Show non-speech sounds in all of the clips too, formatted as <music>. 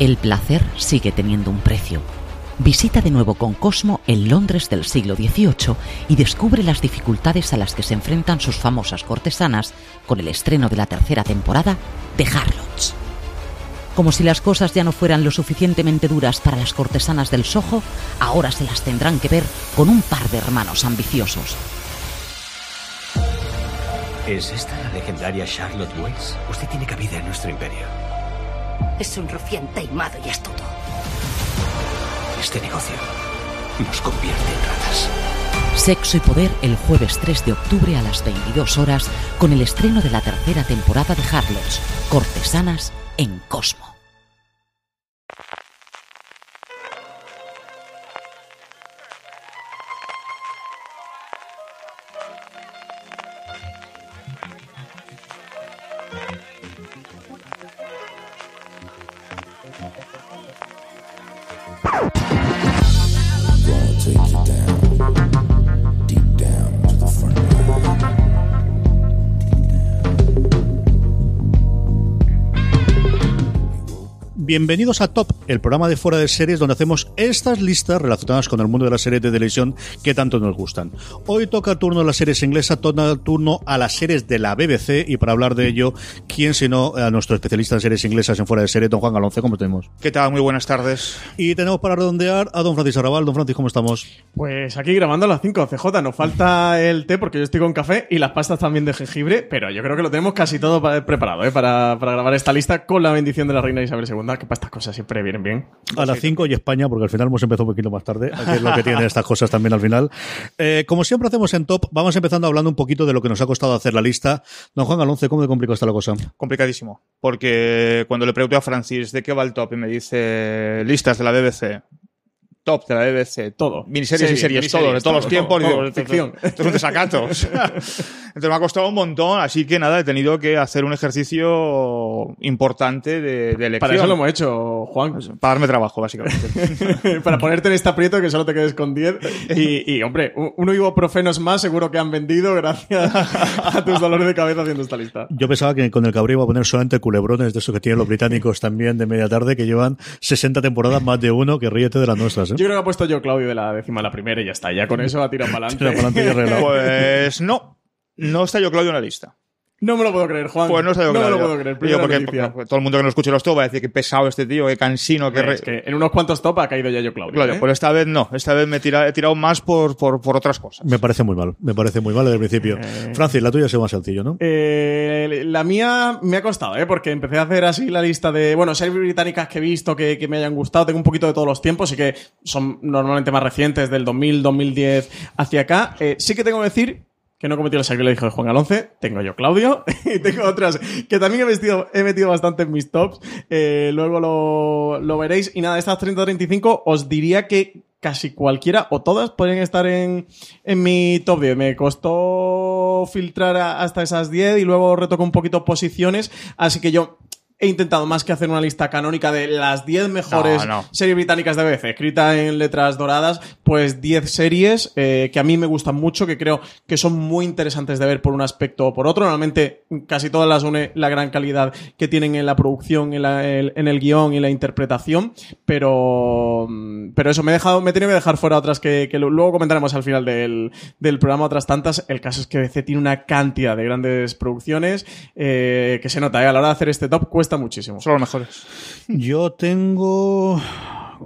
El placer sigue teniendo un precio. Visita de nuevo con Cosmo el Londres del siglo XVIII y descubre las dificultades a las que se enfrentan sus famosas cortesanas con el estreno de la tercera temporada de Harlots. Como si las cosas ya no fueran lo suficientemente duras para las cortesanas del Soho, ahora se las tendrán que ver con un par de hermanos ambiciosos. ¿Es esta la legendaria Charlotte Weiss? Usted tiene cabida en nuestro imperio. Es un rufián taimado y astuto. Este negocio nos convierte en ratas. Sexo y Poder el jueves 3 de octubre a las 22 horas con el estreno de la tercera temporada de Harlots, Cortesanas en Cosmo. Bienvenidos a Top, el programa de fuera de series donde hacemos estas listas relacionadas con el mundo de las series de televisión que tanto nos gustan. Hoy toca turno a las series inglesas, toca turno a las series de la BBC y para hablar de ello, ¿quién sino a nuestro especialista en series inglesas en fuera de series, don Juan Galonce, ¿cómo tenemos? ¿Qué tal? Muy buenas tardes. Y tenemos para redondear a don Francis Arrabal. Don Francis, ¿cómo estamos? Pues aquí grabando a las 5, CJ. Nos falta el té porque yo estoy con café y las pastas también de jengibre, pero yo creo que lo tenemos casi todo pa- preparado ¿eh? para, para grabar esta lista con la bendición de la reina Isabel II, que para estas cosas siempre vienen bien. A las 5 y España, porque al final hemos empezado un poquito más tarde, que es lo que tienen estas cosas también al final. Eh, como siempre hacemos en top, vamos empezando hablando un poquito de lo que nos ha costado hacer la lista. Don Juan Galonce, ¿cómo de complicado está la cosa? Complicadísimo. Porque cuando le pregunté a Francis de qué va el top y me dice listas de la BBC, top de la BBC, Todo. miniseries y Series, todo, de todos los tiempos, ficción. Esto es un desacato. o sea, entonces me ha costado un montón, así que nada, he tenido que hacer un ejercicio importante de, de elección. Para eso lo hemos hecho, Juan. Para darme trabajo, básicamente. <laughs> para ponerte en este aprieto que solo te quedes con 10. Y, y, hombre, un- ibuprofenos más seguro que han vendido gracias a tus dolores de cabeza haciendo esta lista. Yo pensaba que con el cabreo iba a poner solamente culebrones de esos que tienen los británicos también de media tarde, que llevan 60 temporadas más de uno, que ríete de las nuestras, ¿eh? Yo creo que ha puesto yo Claudio de la décima a la primera y ya está. Ya con eso ha tirado para adelante. Pues no. No está yo Claudio en la lista. No me lo puedo creer, Juan. Pues no yo No me Claudio. lo puedo creer. Primera porque, noticia. porque todo el mundo que no escuche los top va a decir que pesado este tío, que cansino, que... re- Es que en unos cuantos top ha caído ya yo Claudio. Claro, ¿eh? pues esta vez no. Esta vez me he tirado, he tirado más por, por, por otras cosas. Me parece muy mal, me parece muy mal desde el principio. Eh. Francis, la tuya es más sencillo, ¿no? Eh, la mía me ha costado, ¿eh? Porque empecé a hacer así la lista de, bueno, series británicas que he visto que, que me hayan gustado. Tengo un poquito de todos los tiempos y que son normalmente más recientes, del 2000, 2010 hacia acá. Eh, sí que tengo que decir que no he cometido el sacrilegio de Juan Alonce. Tengo yo Claudio <laughs> y tengo otras que también he, vestido, he metido bastante en mis tops. Eh, luego lo, lo veréis. Y nada, estas 30-35 os diría que casi cualquiera o todas pueden estar en, en mi top 10. Me costó filtrar hasta esas 10 y luego retoco un poquito posiciones. Así que yo he intentado más que hacer una lista canónica de las 10 mejores No, no. series británicas de BBC, escrita en letras doradas, pues 10 series eh, que a mí me gustan mucho, que creo que son muy interesantes de ver por un aspecto o por otro. Normalmente casi todas las une la gran calidad que tienen en la producción, en, la- el, en el guion y la interpretación, pero, mm, pero eso, me he, dejado, me he tenido que dejar fuera otras que, luego comentaremos al final del, del programa, otras tantas. El caso es que BBC tiene una cantidad de grandes producciones eh, que se nota, ¿eh? a la hora de hacer este top cuesta muchísimo. Son los mejores. Yo tengo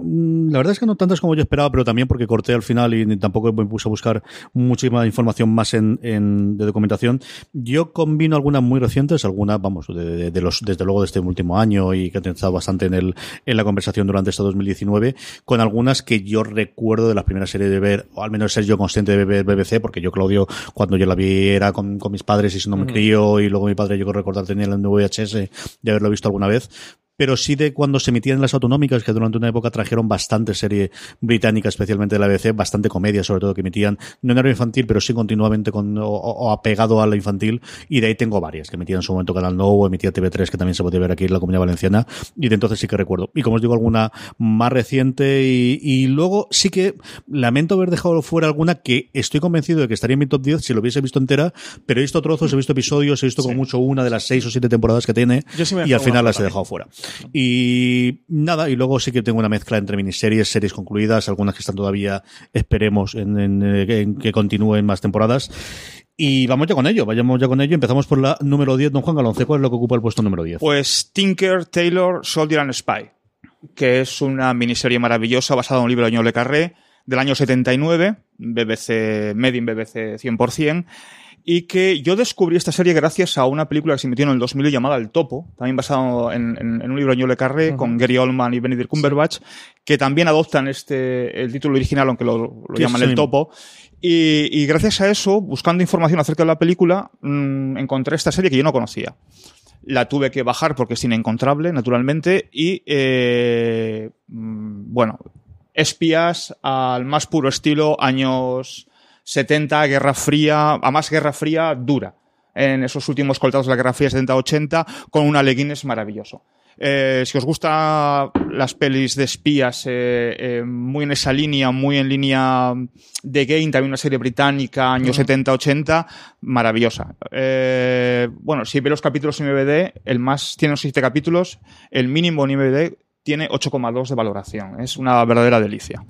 La verdad es que no tantas como yo esperaba, pero también porque corté al final y tampoco me puse a buscar muchísima información más en, en- de documentación. Yo combino algunas muy recientes, algunas, vamos, de, de- los, desde luego de este último año y que han estado bastante en, el, en la conversación durante este 2019, con algunas que yo recuerdo de las primeras series de ver, o al menos ser yo consciente de ver BBC, porque yo, Claudio, cuando yo la vi era con, con mis padres y siendo muy crío, y luego mi padre, yo creo recordar, tenía el VHS de haberlo visto alguna vez pero sí de cuando se emitían las autonómicas, que durante una época trajeron bastante serie británica, especialmente de la BBC, bastante comedia, sobre todo, que emitían, no en horario infantil, pero sí continuamente con, o, o apegado a la infantil, y de ahí tengo varias, que emitían en su momento Canal No, o emitía TV3, que también se podía ver aquí en la Comunidad Valenciana, y de entonces sí que recuerdo. Y como os digo, alguna más reciente, y, y luego sí que lamento haber dejado fuera alguna que estoy convencido de que estaría en mi top 10 si lo hubiese visto entera, pero he visto trozos, he visto episodios, he visto con mucho una de las seis o siete temporadas que tiene, sí y al final las he dejado fuera. Y nada, y luego sí que tengo una mezcla entre miniseries, series concluidas, algunas que están todavía, esperemos, en, que continúen más temporadas. Y vamos ya con ello, vayamos ya con ello. Empezamos por la número 10, don Juan Galonce. ¿Cuál es lo que ocupa el puesto número 10? Pues Tinker, Taylor, Soldier and Spy, que es una miniserie maravillosa basada en un libro de Ñol Le Carré del año 79, BBC, Made in BBC 100%, y que yo descubrí esta serie gracias a una película que se emitió en el 2000 llamada El Topo, también basado en, en- en un libro de Ñol Le Carré, con Gary Oldman y Benedict Cumberbatch, que también adoptan este, el título original, aunque lo, llaman el- Topo. Y, y gracias a eso, buscando información acerca de la película, mm, encontré esta serie que yo no conocía. La tuve que bajar porque es inencontrable, naturalmente, y eh, mm, bueno, espías al más puro estilo años 70, Guerra Fría, a más Guerra Fría dura, en esos últimos coltados de la Guerra Fría 70-80, con un Ale Guinness maravilloso. Eh, si os gustan las pelis de espías, eh, eh, muy en esa línea, muy en línea de Game, también una serie británica, años 70-80, maravillosa. Bueno, si ve los capítulos en MVD, el más tiene 7 capítulos, el mínimo en MVD tiene 8,2 de valoración. Es una verdadera delicia.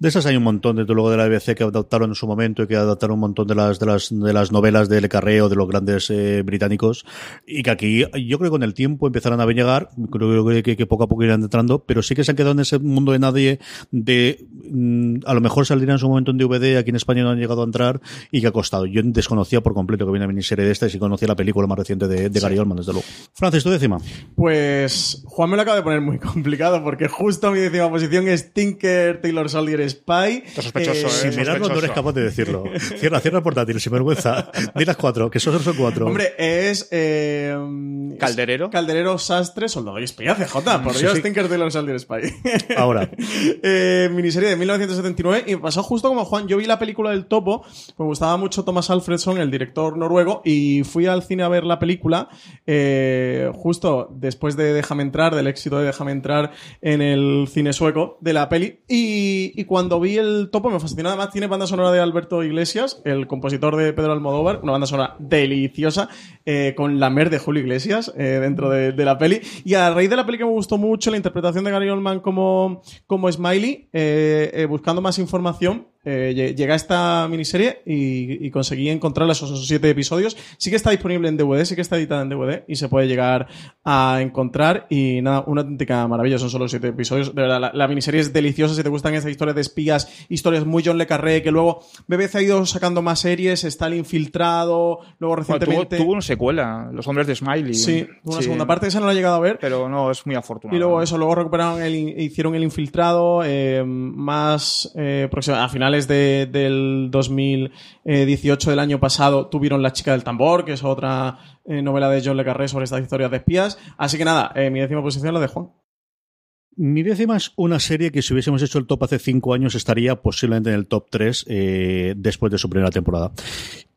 De esas hay un montón, desde luego, de la BBC que adaptaron en su momento y que adaptaron un montón de las, de las, de las novelas de Le Carré o de los grandes eh, británicos y que aquí yo creo que con el tiempo empezarán a llegar, creo que, que, que poco a poco irán entrando, pero sí que se han quedado en ese mundo de nadie de mm, a lo mejor saldrían en su momento en DVD, aquí en España no han llegado a entrar y que ha costado. Yo desconocía por completo que había una miniserie de esta y sí conocía la película más reciente de, de Gary Oldman, desde luego. Francis, tu décima. Pues Juan me lo acaba de poner muy <laughs> complicado porque justo mi décima posición es Tinker, Taylor Soldier, Spy. Está sospechoso, ¿eh? Sin mirarlo no eres capaz de decirlo. <laughs> Cierra, cierra el portátil, sin vergüenza. Di las cuatro, que esos son cuatro. Hombre, es. eh, es Calderero. Calderero, Sastre, Soldado y Espía, CJ. Por Sí, Dios, sí. Tinker, Taylor Soldier, Spy. <laughs> Ahora. <laughs> Eh, miniserie de 1979 y me pasó justo como Juan. Yo vi la película del Topo, me gustaba mucho Thomas Alfredson, el director noruego, y fui al cine a ver la película eh, justo después de Déjame entrar, del éxito de Déjame entrar en el cine sueco de la peli. Y, y cuando vi el Topo me fascinó. Además, tiene banda sonora de Alberto Iglesias, el compositor de Pedro Almodóvar, una banda sonora deliciosa, eh, con la mer de Julio Iglesias eh, dentro de, de la peli. Y a raíz de la peli que me gustó mucho, la interpretación de Gary Oldman como, como Smiley, eh, buscando más información, eh, lle- llegué a esta miniserie y, y conseguí encontrar esos, siete episodios. Sí que está disponible en DVD, sí que está editada en DVD y se puede llegar a encontrar. Y nada, una auténtica maravilla, son solo siete episodios. De verdad, la, la miniserie es deliciosa. Si te gustan esas historias de espías, historias muy John Le Carré, que luego BBC ha ido sacando más series, está el infiltrado, luego Bueno, tuvo, recientemente. tuvo una secuela, Los Hombres de Smiley. Sí, tuvo una Sí, segunda parte, esa no la he llegado a ver. Pero no, es muy afortunado. Y luego eso, luego recuperaron el, hicieron el infiltrado, eh, más eh, próxima- a finales de- del 2018 del año pasado tuvieron La chica del tambor, que es otra eh, novela de John Le Carré sobre estas historias de espías. Así que nada, eh, mi décima posición la de Juan. Mi décima es una serie que si hubiésemos hecho el top hace cinco años estaría posiblemente en el top 3 después de su primera temporada.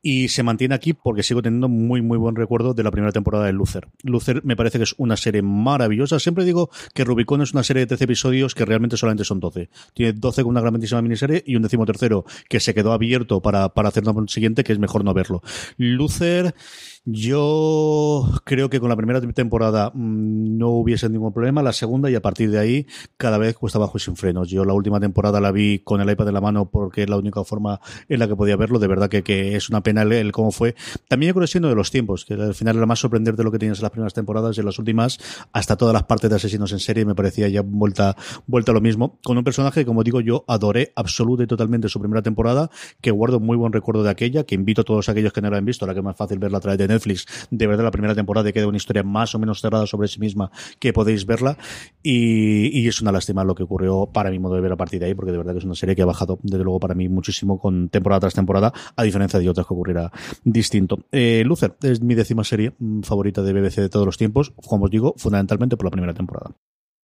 Y se mantiene aquí porque sigo teniendo muy, muy buen recuerdo de la primera temporada de Luther. Luther me parece que es una serie maravillosa. Siempre digo que Rubicon es una serie de 13 episodios que realmente solamente son 12. Tiene 12 con una grandísima miniserie y un décimo tercero que se quedó abierto para, para hacer un siguiente que es mejor no verlo. Luther, Yo creo que con la primera temporada mm, no hubiese ningún problema, la segunda y a partir de ahí cada vez cuesta bajo y sin frenos. Yo la última temporada la vi con el iPad en la mano porque es la única forma en la que podía verlo. De verdad que, que es una pena el, cómo fue. También yo creo que siendo de los tiempos, que al final era más sorprendente de lo que tenías en las primeras temporadas y en las últimas, hasta todas las partes de asesinos en serie me parecía ya vuelta, vuelta lo mismo. Con un personaje que, como digo, yo adoré absoluta y totalmente su primera temporada, que guardo muy buen recuerdo de aquella, que invito a todos aquellos que no la han visto, ahora que es más fácil verla a través de Netflix, de verdad la primera temporada y queda una historia más o menos cerrada sobre sí misma, que podéis verla. Y, es una lástima lo que ocurrió para mi modo de ver a partir de ahí, porque de verdad que es una serie que ha bajado, desde luego, para mí muchísimo con temporada tras temporada, a diferencia de otras que ocurrirá distinto. Eh, Luther es mi décima serie mm, favorita de BBC de todos los tiempos, como os digo, fundamentalmente por la primera temporada.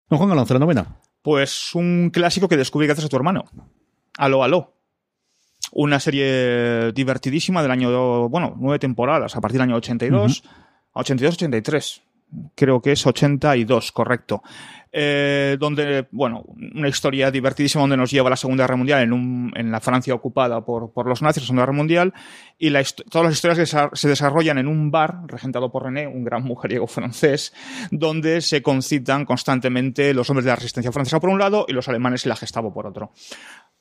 Don Juan Galán, la novena. Pues un clásico que descubrí gracias a tu hermano. Aló, aló. Una serie divertidísima del año, bueno, nueve temporadas, a partir del año 82, a 82-83. Creo que es 82, correcto. Eh, donde, bueno, una historia divertidísima donde nos lleva a la Segunda Guerra Mundial en, un, en la Francia ocupada por, por los nazis, la Segunda Guerra Mundial, y la, todas las historias que se- se desarrollan en un bar regentado por René, un gran mujeriego francés, donde se concitan constantemente los hombres de la resistencia francesa por un lado y los alemanes y la Gestapo por otro.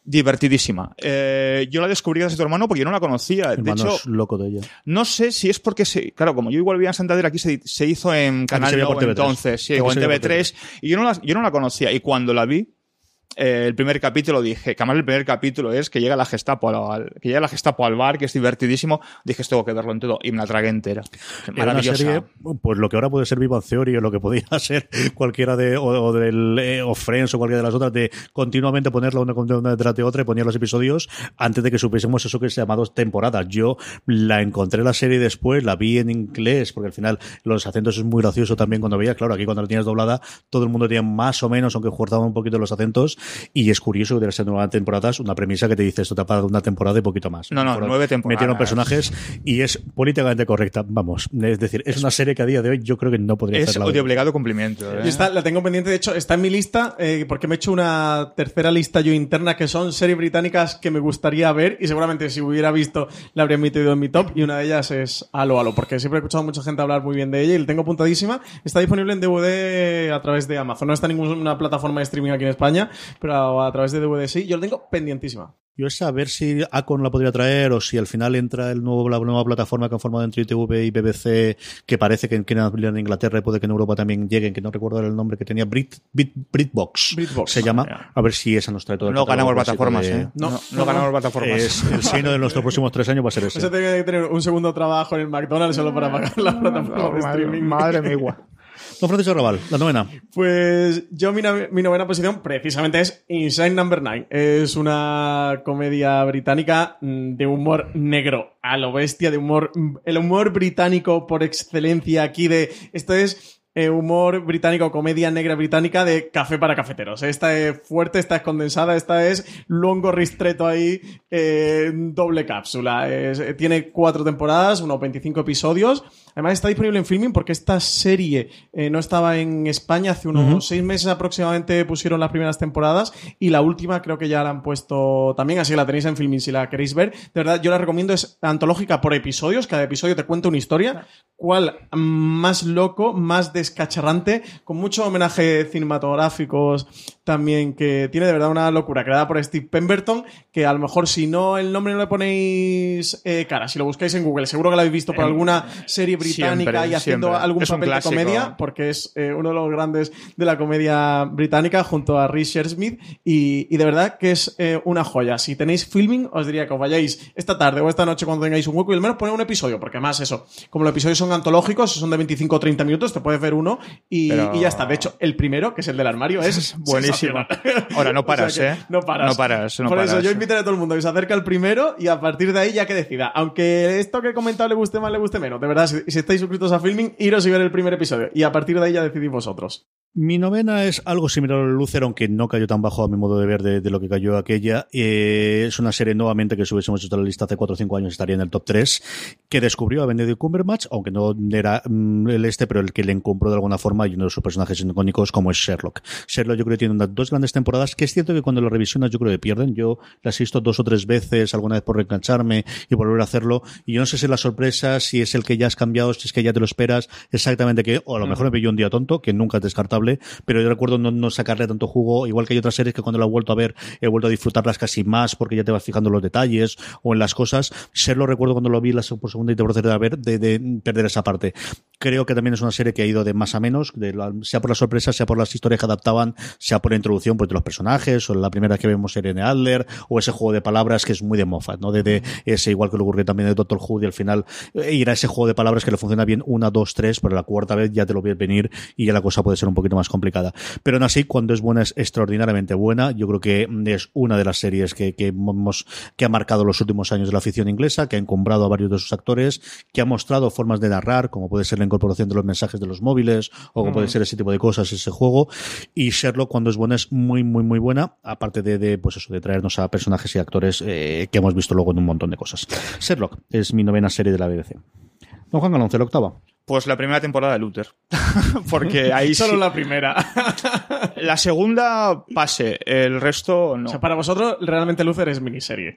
Divertidísima. Eh, yo la descubrí gracias a tu hermano porque yo no la conocía. De Hermano hecho, es loco de ella. no sé si es porque se, claro, como yo igual vivía en Santander, aquí se, se hizo en Canal se veía 9 por TV3. entonces, sí, o en se veía por TV3, y yo no, la, yo no la conocía, y cuando la vi, eh, el primer capítulo dije, que además el primer capítulo es que llega la Gestapo al, que llega la Gestapo al bar, que es divertidísimo, dije, esto tengo que verlo en todo, y me la tragué entera. Era una Maravillosa. serie, pues lo que ahora puede ser Viva Theory o lo que podía <laughs> ser cualquiera de, o, o del, eh, o Friends o cualquiera de las otras, de continuamente ponerla una, una detrás de otra y poner los episodios antes de que supiésemos eso que se llama dos temporadas. Yo la encontré la serie después, la vi en inglés, porque al final los acentos es muy gracioso también cuando veías, claro, aquí cuando la tienes doblada, todo el mundo tenía más o menos, aunque cortaban un poquito los acentos, y es curioso que de las nuevas temporadas, una premisa que te dice esto te ha pagado una temporada y poquito más. No, no, nueve temporadas. Metieron personajes y es políticamente correcta, vamos. Es decir, es una serie que a día de hoy yo creo que no podría Es hacerla. de obligado cumplimiento. ¿eh? Y esta la tengo pendiente, de hecho, está en mi lista, eh, porque me he hecho una tercera lista yo interna que son series británicas que me gustaría ver y seguramente si hubiera visto la habría metido en mi top y una de ellas es Halo Halo, porque siempre he escuchado a mucha gente hablar muy bien de ella y la tengo apuntadísima. Está disponible en DVD a través de Amazon, no está en ninguna plataforma de streaming aquí en España, pero a través de DVD sí. Yo la tengo pendientísima. Yo es saber si Acon la podría traer o si al final entra el nuevo, la nueva plataforma que han formado entre ITV y BBC, que parece que quieren abrir en Inglaterra y puede que en Europa también lleguen, que no recuerdo el nombre que tenía, Brit, Brit, Britbox, Britbox. se llama. A ver si esa nos trae todo el No ganamos plataformas, de- ¿eh? No, No, no, no no. ganamos plataformas. Es el signo de nuestros próximos tres años va a ser <laughs> ese. A tener que tener un segundo trabajo en el McDonald's solo para pagar la <laughs> plataforma de streaming. Madre mía. Don Francisco Raval, la novena. Pues yo mi, mi novena posición precisamente es Inside Number 9. Es una comedia británica mm, de humor negro a lo bestia, de humor... mm, El humor británico por excelencia aquí de... Esto es eh, humor británico, comedia negra británica de café para cafeteros. Esta es fuerte, esta es condensada, esta es longo ristreto ahí, eh, doble cápsula. Eh, tiene cuatro temporadas, unos 25 episodios. Además está disponible en filming porque esta serie eh, no estaba en España hace unos seis meses aproximadamente pusieron las primeras temporadas y la última creo que ya la han puesto también, así que la tenéis en filming si la queréis ver. De verdad, yo la recomiendo, es antológica por episodios, cada episodio te cuenta una historia. ¿Cuál más loco, más descacharrante, con muchos homenajes cinematográficos también, que tiene de verdad una locura, creada por Steve Pemberton, que a lo mejor si no el nombre no le ponéis eh, cara, si lo buscáis en Google, seguro que lo habéis visto por alguna serie británica siempre, y haciendo siempre. algún Es papel de comedia, porque es eh, uno de los grandes de la comedia británica junto a Richard Smith y, y de verdad que es eh, una joya. Si tenéis filming, os diría que os vayáis esta tarde o esta noche cuando tengáis un hueco y al menos poner un episodio, porque además eso, como los episodios son antológicos, son de 25 o 30 minutos, te puedes ver uno y, Pero- y ya está. De hecho, el primero, que es el del armario, es <laughs> Buenísimo. Ahora, no <laughs> O sea paras, ¿eh? No paras. No paras, no Por eso, paras. yo invitaré a todo el mundo que se acerque al primero y a partir de ahí ya que decida. Aunque esto que he comentado le guste más, le guste menos. De verdad, si, si estáis suscritos a Filming, iros y ver el primer episodio. Y a partir de ahí ya decidís vosotros. Mi novena es algo similar al Lucer, aunque no cayó tan bajo a mi modo de ver de, de lo que cayó aquella. Eh, es una serie nuevamente que si hubiésemos hecho la lista hace 4 o 5 años estaría en el top 3, que descubrió a Benedict Cumberbatch, aunque no era mm, el este, pero el que le encumbró de alguna forma y uno de sus personajes icónicos como es Sherlock. Sherlock yo creo que tiene unas dos grandes temporadas, que es cierto que cuando lo revisionas yo creo que pierden. Yo las he visto dos o tres veces, alguna vez por reengancharme y volver a hacerlo, y yo no sé si es la sorpresa, si es el que ya has cambiado, si es que ya te lo esperas, exactamente que, o a lo mejor me pilló un día tonto, que nunca es descartable, pero yo recuerdo no, no sacarle tanto jugo, igual que hay otras series que cuando lo he vuelto a ver, he vuelto a disfrutarlas casi más porque ya te vas fijando en los detalles o en las cosas. Sherlock recuerdo cuando lo vi la por segunda y te proceder a ver, de, de perder esa parte. Creo que también es una serie que ha ido de más a menos, de la- sea por las sorpresas, sea por las historias que adaptaban, sea por la introducción pues, de los personajes, o la primera que vemos Irene Adler, o ese juego de palabras que es muy de Moffat, ¿no? De, de ese, igual que lo ocurrió también de Doctor Who, y al final eh, ir a ese juego de palabras que le funciona bien una, dos, tres, pero la cuarta vez ya te lo ves venir y ya la cosa puede ser un poquito más complicada. Pero aún así, cuando es buena, es extraordinariamente buena. Yo creo que es una de las series que, que hemos, que ha marcado los últimos años de la afición inglesa, que ha encumbrado a varios de sus actores, que ha mostrado formas de narrar, como puede ser la incorporación de los mensajes de los móviles, o como puede ser ese tipo de cosas, ese juego. Y Sherlock, cuando es buena, es muy, muy, muy buena, aparte de, de pues eso, de traernos a personajes y actores eh, que hemos visto luego en un montón de cosas. Sherlock es mi novena serie de la BBC. Don Juan Galonce, la octava. Pues la primera temporada de Luther. <laughs> Porque ahí <laughs> Solo sí- la primera. <laughs> la segunda pase, el resto no. O sea, para vosotros, realmente Luther es miniserie.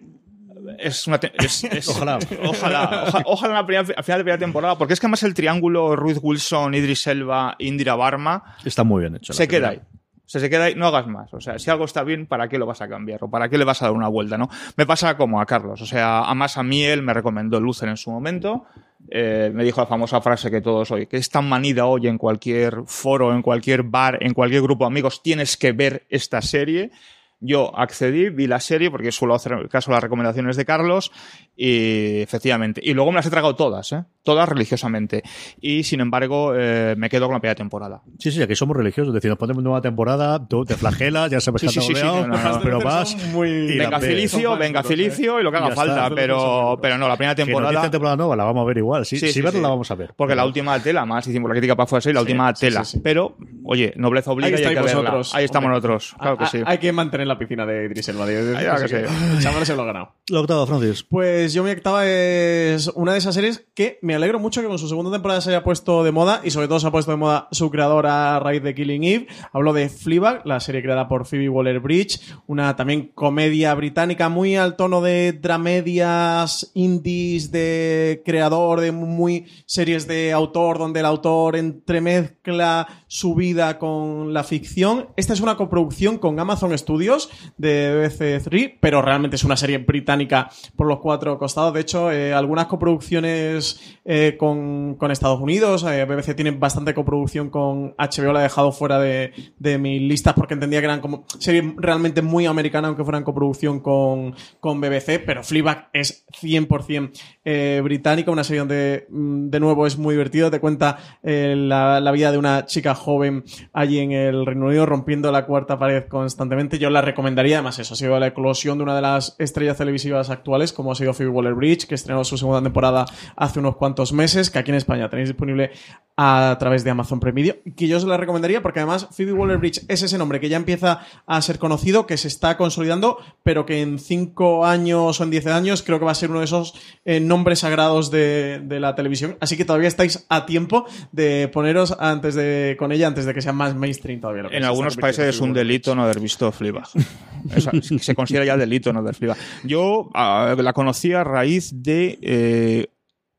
es una te- es- es- Ojalá. ojalá oja- ojalá una primera, a final de primera temporada porque es que además el triángulo Ruth Wilson Idris Elba Indira Barma Está muy bien hecho. la se queda ahí. O sea, se queda ahí, no hagas más. O sea, si algo está bien, ¿para qué lo vas a cambiar? ¿O para qué le vas a dar una vuelta, no? Me pasa como a Carlos. O sea, además a mí él me recomendó Lucer en su momento. Eh, me dijo la famosa frase que todos hoy, que es tan manida hoy en cualquier foro, en cualquier bar, en cualquier grupo de amigos, tienes que ver esta serie. Yo accedí, vi la serie, porque suelo hacer caso a las recomendaciones de Carlos, y efectivamente. Y luego me las he tragado todas, ¿eh? Todas religiosamente. Y sin embargo, eh, me quedo con la primera temporada. Sí, sí, aquí somos religiosos. Es decir, nos ponemos nueva temporada, tú te flagelas, ya sabes que sí, sí, sí, no, no, no. pero vas. muy- la venga. Filicio, venga fanáticos, Filicio y lo que haga está. falta, pero, pero no, la primera temporada. dicen temporada nueva, la vamos a ver igual. Sí, Sí, si sí, la vamos a ver. Porque la última tela, más hicimos la crítica para fuera y la última tela. sí, sí. Pero, oye, nobleza obliga Ahí y hay que verla. vosotros. Ahí estamos nosotros, claro que sí. Hay que mantener la piscina de Idris Elba. de- de- Ahí va así que que sí. el chaval se lo ha ganado. La octava, Francis. Pues yo mi octava es una de esas series que me alegro mucho que con su segunda temporada se haya puesto de moda y sobre todo se ha puesto de moda su creadora a raíz de Killing Eve. Hablo de Fleabag, la serie creada por Phoebe Waller-Bridge, una también comedia británica muy al tono de dramedias indies de creador de muy series de autor donde el autor entremezcla su vida con la ficción. Esta es una coproducción con Amazon Studios de BBC Three, pero realmente es una serie británica por los cuatro costados. De hecho, eh, algunas coproducciones eh, con, con Estados Unidos. eh, BBC tiene bastante coproducción con HBO, la he dejado fuera de, de mis listas porque entendía que eran como series realmente muy americanas, aunque fueran coproducción con, con BBC. Pero Fleabag es 100% eh, británica, una serie donde mm, de nuevo es muy divertido. Te cuenta eh, la, vida de una chica joven allí en el Reino Unido rompiendo la cuarta pared constantemente. Yo la recomendaría, además eso ha sido la eclosión de una de las estrellas televisivas actuales, como ha sido Phoebe Waller-Bridge, que estrenó su segunda temporada hace unos cuantos meses, que aquí en España tenéis disponible a través de Amazon Prime Video, que yo os la recomendaría porque además Phoebe Waller-Bridge es ese nombre que ya empieza a ser conocido, que se está consolidando, pero que en 5 años o en 10 años creo que va a ser uno de esos eh, sagrados de, de la televisión. Así que todavía estáis a tiempo de poneros antes de con ella antes de que sea más mainstream todavía. lo que En algunos países es un delito no haber visto Fleabag. <laughs> Se considera ya delito no ver Fleabag. Yo ah, la conocí a raíz de eh,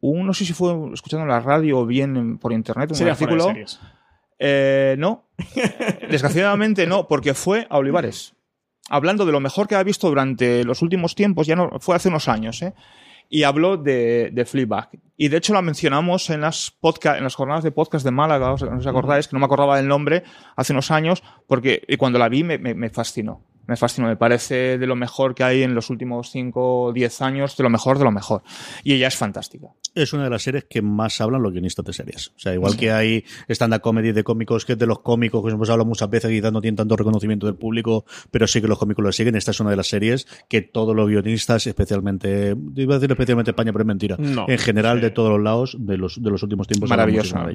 un, no sé si fue escuchando en la radio o bien en- por internet, un Sería artículo. Eh, no. <laughs> Desgraciadamente no, porque fue a Olivares. Hablando de lo mejor que ha visto durante los últimos tiempos, ya no, fue hace unos años, ¿eh? Y habló de, de Fleabag. Y de hecho la mencionamos en las, podcast, en las jornadas de podcast de Málaga, ¿os, os acordáis? Que no me acordaba del nombre hace unos años, porque y cuando la vi me, me- me fascinó. Me fascinó, me parece de lo mejor que hay en los últimos 5 o 10 años, de lo mejor de lo mejor. Y ella es fantástica. Es una de las series que más hablan los guionistas de series. O sea, igual que hay stand-up comedy de cómicos, que es de los cómicos, que hemos hablado muchas veces, quizás no tienen tanto reconocimiento del público, pero sí que los cómicos lo siguen. Esta es una de las series que todos los guionistas, especialmente, iba a decir especialmente España, pero es mentira. No. en general, Sí. de todos los lados, de los, de los últimos tiempos, Maravillosa.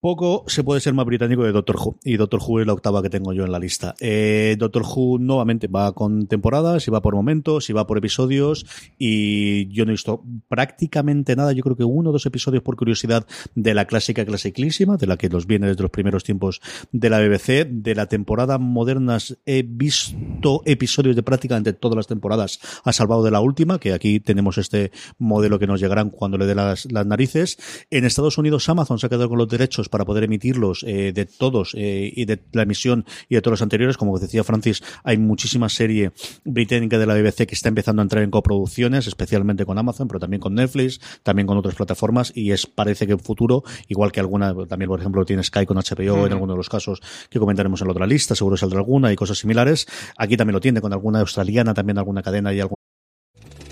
Poco se puede ser más británico de Doctor Who. Y Doctor Who es la octava que tengo yo en la lista. Eh, Doctor Who nuevamente va con temporadas, y va por momentos, y va por episodios. Y yo no he visto prácticamente nada. Yo creo que uno o dos episodios por curiosidad de la clásica clasiclísima, de la que nos viene desde los primeros tiempos de la BBC. De la temporada modernas he visto episodios de prácticamente todas las temporadas, a salvado de la última, que aquí tenemos este modelo que nos llegarán cuando le dé las, las narices. En Estados Unidos Amazon se ha quedado con los derechos para poder emitirlos eh, de todos eh, y de la emisión y de todos los anteriores. Como decía Francis, hay muchísima serie británica de la BBC que está empezando a entrar en coproducciones, especialmente con Amazon, pero también con Netflix, también con otras plataformas y es parece que en futuro, igual que alguna, también por ejemplo tiene Sky con HBO en alguno de los casos que comentaremos en la otra lista, seguro saldrá alguna y cosas similares. Aquí también lo tiene con alguna australiana, también alguna cadena y algún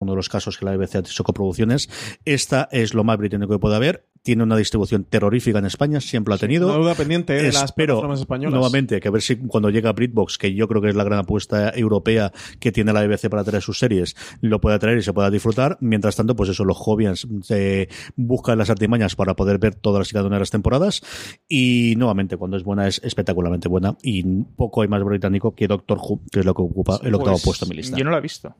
uno de los casos que la BBC ha hecho coproducciones. Esta es lo más británico que puede haber. Tiene una distribución terrorífica en España, siempre lo ha tenido. Una duda pendiente ¿eh? de las Espero plataformas españolas. nuevamente que a ver si cuando llega Britbox, que yo creo que es la gran apuesta europea que tiene la BBC para traer sus series, lo pueda traer y se pueda disfrutar. Mientras tanto, pues eso, los jóvenes se buscan las artimañas para poder ver todas y cada una de las temporadas. Y nuevamente, cuando es buena, es espectacularmente buena. Y poco hay más británico que Doctor Who, que es lo que ocupa el octavo Pues, puesto en mi lista. Yo no la he visto.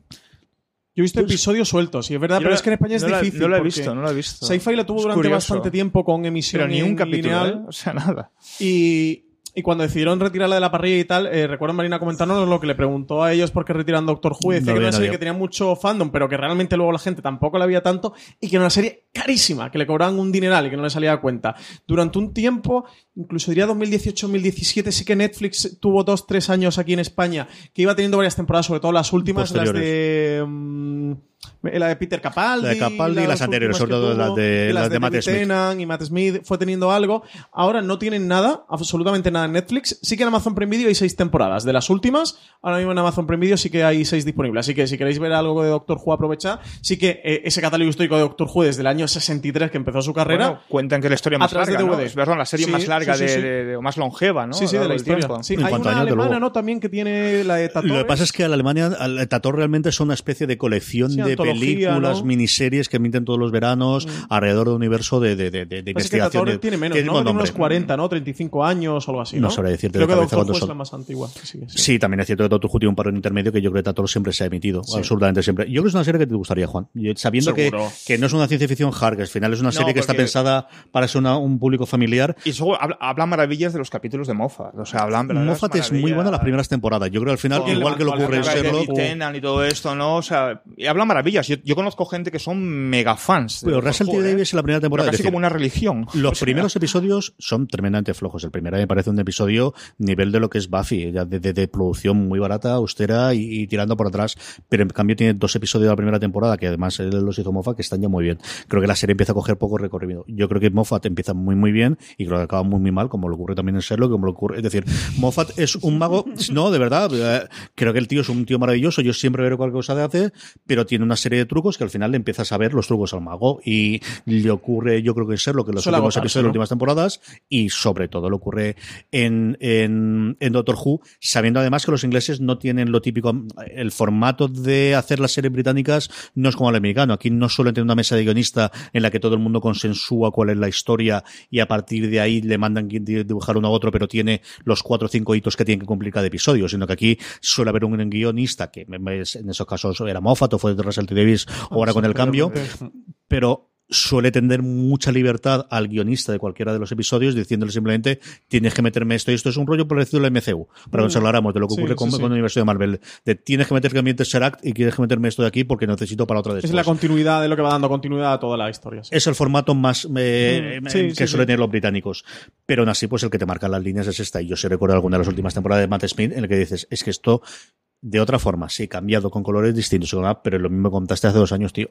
Yo he visto episodios sueltos, y es verdad, Yo pero es que en España es no la- difícil. no la he visto, no la he visto. Sci-Fi la tuvo Es durante curioso. bastante tiempo con emisión Pero ni un capítulo, lineal. ¿eh? O sea, nada. Y, y cuando decidieron retirarla de la parrilla y tal, eh, recuerdo Marina comentarnos lo que le preguntó a ellos por qué retiran Doctor Who. y Decía No que era había una serie que tenía mucho fandom, pero que realmente luego la gente tampoco la veía tanto y que era una serie carísima, que le cobraban un dineral y que no le salía a cuenta. Durante un tiempo, incluso diría 2018-2017, sí que Netflix tuvo dos, tres años aquí en España, que iba teniendo varias temporadas, sobre todo las últimas, las de... mm, la de Peter Capaldi. La de Capaldi y las anteriores, sobre todo las de- las de Matt David Smith. Tennant y Matt Smith fue teniendo algo. Ahora no tienen nada, absolutamente nada en Netflix. Sí que en Amazon Prime Video hay seis temporadas. De las últimas, ahora mismo en Amazon Prime Video sí que hay seis disponibles. Así que si queréis ver algo de Doctor Who, aprovechad. Sí que eh, ese catálogo histórico de Doctor Who desde el año 63 que empezó su carrera. Bueno, cuentan que es la historia más través de larga, ¿no? Es verdad, la serie Sí, más larga sí, sí, de, sí. de- de- o más longeva, ¿no? sí, sí, de la historia. hay una años, de alemana. ¿no? También que tiene la de Tatores. Lo que pasa es que Alemania, al- Tator realmente es una especie de colección Sí, de películas, ¿no? miniseries que emiten todos los veranos alrededor del universo de, de, de, de que investigación. Tiene menos, tiene ¿no? Tiene unos nombre. 40, ¿no? 35 años o algo así, No ¿no? sabría decirte Creo de que cabeza cuántos Who es son. la más antigua. sí. Sí, también es cierto que Doctor Who tiene un paro en intermedio que yo creo que Tator siempre se ha emitido. Absolutamente siempre. Yo creo que es una serie que te gustaría, Juan. Sabiendo que, que no es una ciencia ficción hard, que al final es una serie que está pensada para ser una- un público familiar. Y luego habla, habla maravillas de los capítulos de Moffat. O sea, hablan Moffat es muy buena las primeras temporadas. Yo creo que al final, igual que lo ocurre en Sherlock. Y todo esto, ¿no? O sea, habla maravillas. Yo, yo conozco gente que son mega fans. de Pero Russell T. Who, ¿eh? Davies en la primera temporada. Pero casi decir, como una religión. Los O sea, primeros episodios son tremendamente flojos. El primero me parece un episodio nivel de lo que es Buffy, ya de, de- de producción muy barata, austera y, y tirando por atrás. Pero en cambio tiene dos episodios de la primera temporada que además él los hizo Moffat que están ya muy bien. Creo que la serie empieza a coger poco recorrido. Yo creo que Moffat empieza muy muy bien y creo que acaba muy muy mal, como lo ocurre también en Sherlock, como lo ocurre. Es decir, Moffat es un mago, <laughs> no, de verdad. eh, Creo que el tío es un tío maravilloso. Yo siempre veo cualquier cosa de hace, pero tiene una serie de trucos que al final le empiezas a ver los trucos al mago y le ocurre, yo creo que en Sherlock en los Suele últimos episodios, ¿no? las últimas temporadas y sobre todo le ocurre en, en, en Doctor Who, sabiendo además que los ingleses no tienen lo típico, el formato de hacer las series británicas no es como el americano, aquí no suelen tener una mesa de guionista en la que todo el mundo consensúa cuál es la historia y a partir de ahí le mandan que dibujar uno a otro, pero tiene los cuatro o cinco hitos que tienen que cumplir cada episodio, sino que aquí suele haber un guionista que en esos casos era Moffat o fue de Russell T. Davis o ahora con el cambio, pero suele tener mucha libertad al guionista de cualquiera de los episodios diciéndole simplemente tienes que meterme esto y esto es un rollo parecido al MCU para que nos habláramos de lo que Sí, ocurre sí, con, sí. con el universo de Marvel de tienes que meter que ambientes Seract y tienes que meterme esto de aquí porque necesito para otra Es después la continuidad de lo que va dando continuidad a toda la historia. sí. es el formato más eh, Mm, eh, sí, que sí, suelen sí. tener los británicos. Pero aún así, pues el que te marca las líneas es esta. Y yo sí recuerdo alguna de las últimas temporadas de Matt Smith en el que dices, es que esto, de otra forma, sí, cambiado con colores distintos, pero es lo mismo contaste hace dos años, tío.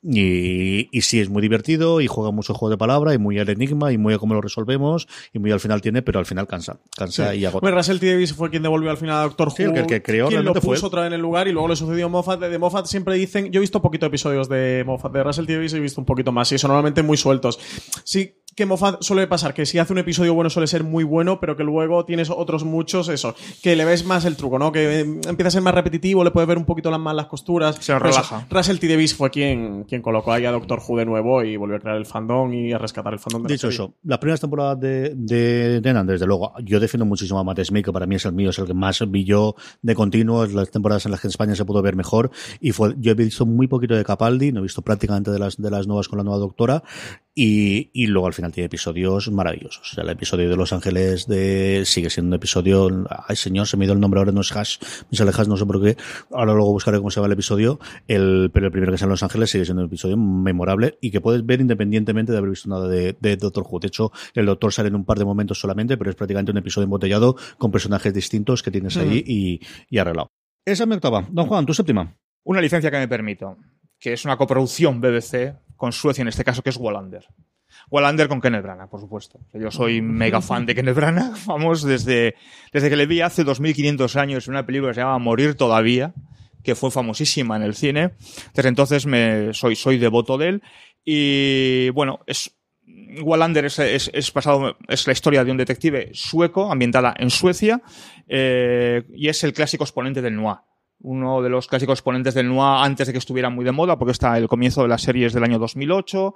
Y, y sí, es muy divertido y juega mucho juego de palabra y muy al enigma y muy a cómo lo resolvemos y muy al final tiene, pero al final cansa. Cansa y agota. Bueno, Russell T. Davis fue quien devolvió al final a Doctor Sí, Who. el que- creó quien lo fue puso él. otra vez en el lugar y luego le sucedió a Moffat. De, de Moffat siempre dicen. Yo he visto poquito episodios de Moffat. De Russell T. Davis he visto un poquito más. Y son normalmente muy sueltos. Sí que Moffat suele pasar que si hace un episodio bueno suele ser muy bueno, pero que luego tienes otros muchos, eso, que le ves más el truco, ¿no? Que eh, empieza a ser más repetitivo, le puedes ver un poquito las más las costuras. Se eso, relaja. Russell T. Davis fue quien, quien colocó ahí a Doctor Who de nuevo y volvió a crear el fandom y a rescatar el fandom de la Dicho serie. eso, las primeras temporadas de, de Tennant, desde luego, yo defiendo muchísimo a Matt Smith, que para mí es el mío, es el que más vi yo de continuo, es las temporadas en las que en España se pudo ver mejor, y fue, yo he visto muy poquito de Capaldi, no he visto prácticamente de las, de las nuevas con la nueva doctora, y, y luego al final tiene episodios maravillosos. O sea, el episodio de Los Ángeles de, sigue siendo un episodio, ay señor, se me ido el nombre ahora, no es Hash, me sale Hash, no sé por qué, ahora luego buscaré cómo se llama el episodio, el, pero el primero que sale en Los Ángeles sigue siendo un episodio memorable y que puedes ver independientemente de haber visto nada de, de Doctor Who. De hecho, el Doctor sale en un par de momentos solamente, pero es prácticamente un episodio embotellado con personajes distintos que tienes ahí y, y arreglado. Esa es mi octava. Don Juan, tu séptima. Una licencia que me permito, que es una coproducción BBC con Suecia, en este caso, que es Wallander. Wallander con Kenneth Branagh, por supuesto. Yo soy mega fan de Kenneth Branagh, <laughs> vamos, desde, desde que le vi hace 2500 años en una película que se llama Morir Todavía, que fue famosísima en el cine. Desde entonces me, soy, soy devoto de él. Y bueno, es, Wallander es, es, es, pasado, es la historia de un detective sueco ambientada en Suecia eh, y es el clásico exponente del noir. Uno de los clásicos exponentes del noir antes de que estuviera muy de moda, porque está el comienzo de las series del año 2008,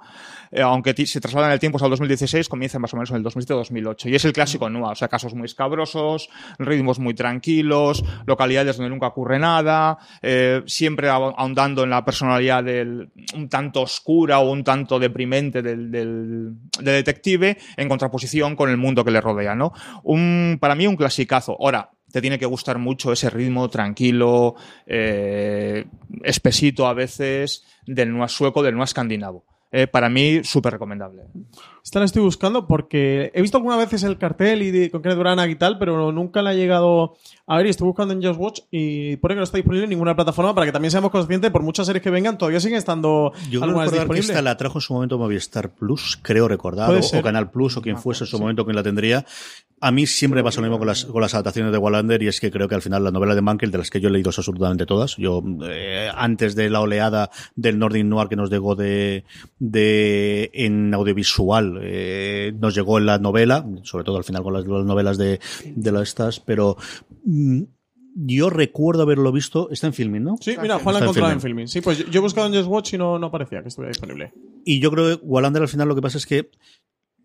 eh, aunque se trasladan el tiempo hasta el 2016, comienza más o menos en el 2007-2008. Y es el clásico noir, o sea, casos muy escabrosos, ritmos muy tranquilos, localidades donde nunca ocurre nada, eh, siempre ahondando en la personalidad del, un tanto oscura o un tanto deprimente del, del, del detective, en contraposición con el mundo que le rodea, ¿no? Un, para mí un clasicazo. Ahora, te tiene que gustar mucho ese ritmo tranquilo, eh, espesito a veces, del noir sueco, del noir escandinavo. Eh, para mí, súper recomendable. Esta la estoy buscando porque he visto algunas veces el cartel y de, con Kenneth Branagh y tal, pero nunca la he llegado a ver y estoy buscando en Just Watch y pone que no está disponible en ninguna plataforma para que también seamos conscientes, por muchas series que vengan, todavía siguen estando Yo creo algunas recordar que esta la trajo en su momento Movistar Plus, creo recordar, Puede o, Canal Plus, o quien Me fuese en su sí. momento quien la tendría. A mí siempre me pasa lo mismo con las, con las adaptaciones de Wallander y es que creo que al final la novela de Mankel, de las que yo he leído absolutamente todas, yo eh, antes de la oleada del Nordic Noir que nos llegó de, de en audiovisual, eh, nos llegó en la novela, sobre todo al final con las, las novelas de, de las estas, pero mm, yo recuerdo haberlo visto, está en filming, ¿no? Sí, mira, Juan la Está en encontrado en filming. filming. Sí, pues yo, yo he buscado en Just Watch y no, no parecía que estuviera disponible. Y yo creo que Wallander al final lo que pasa es que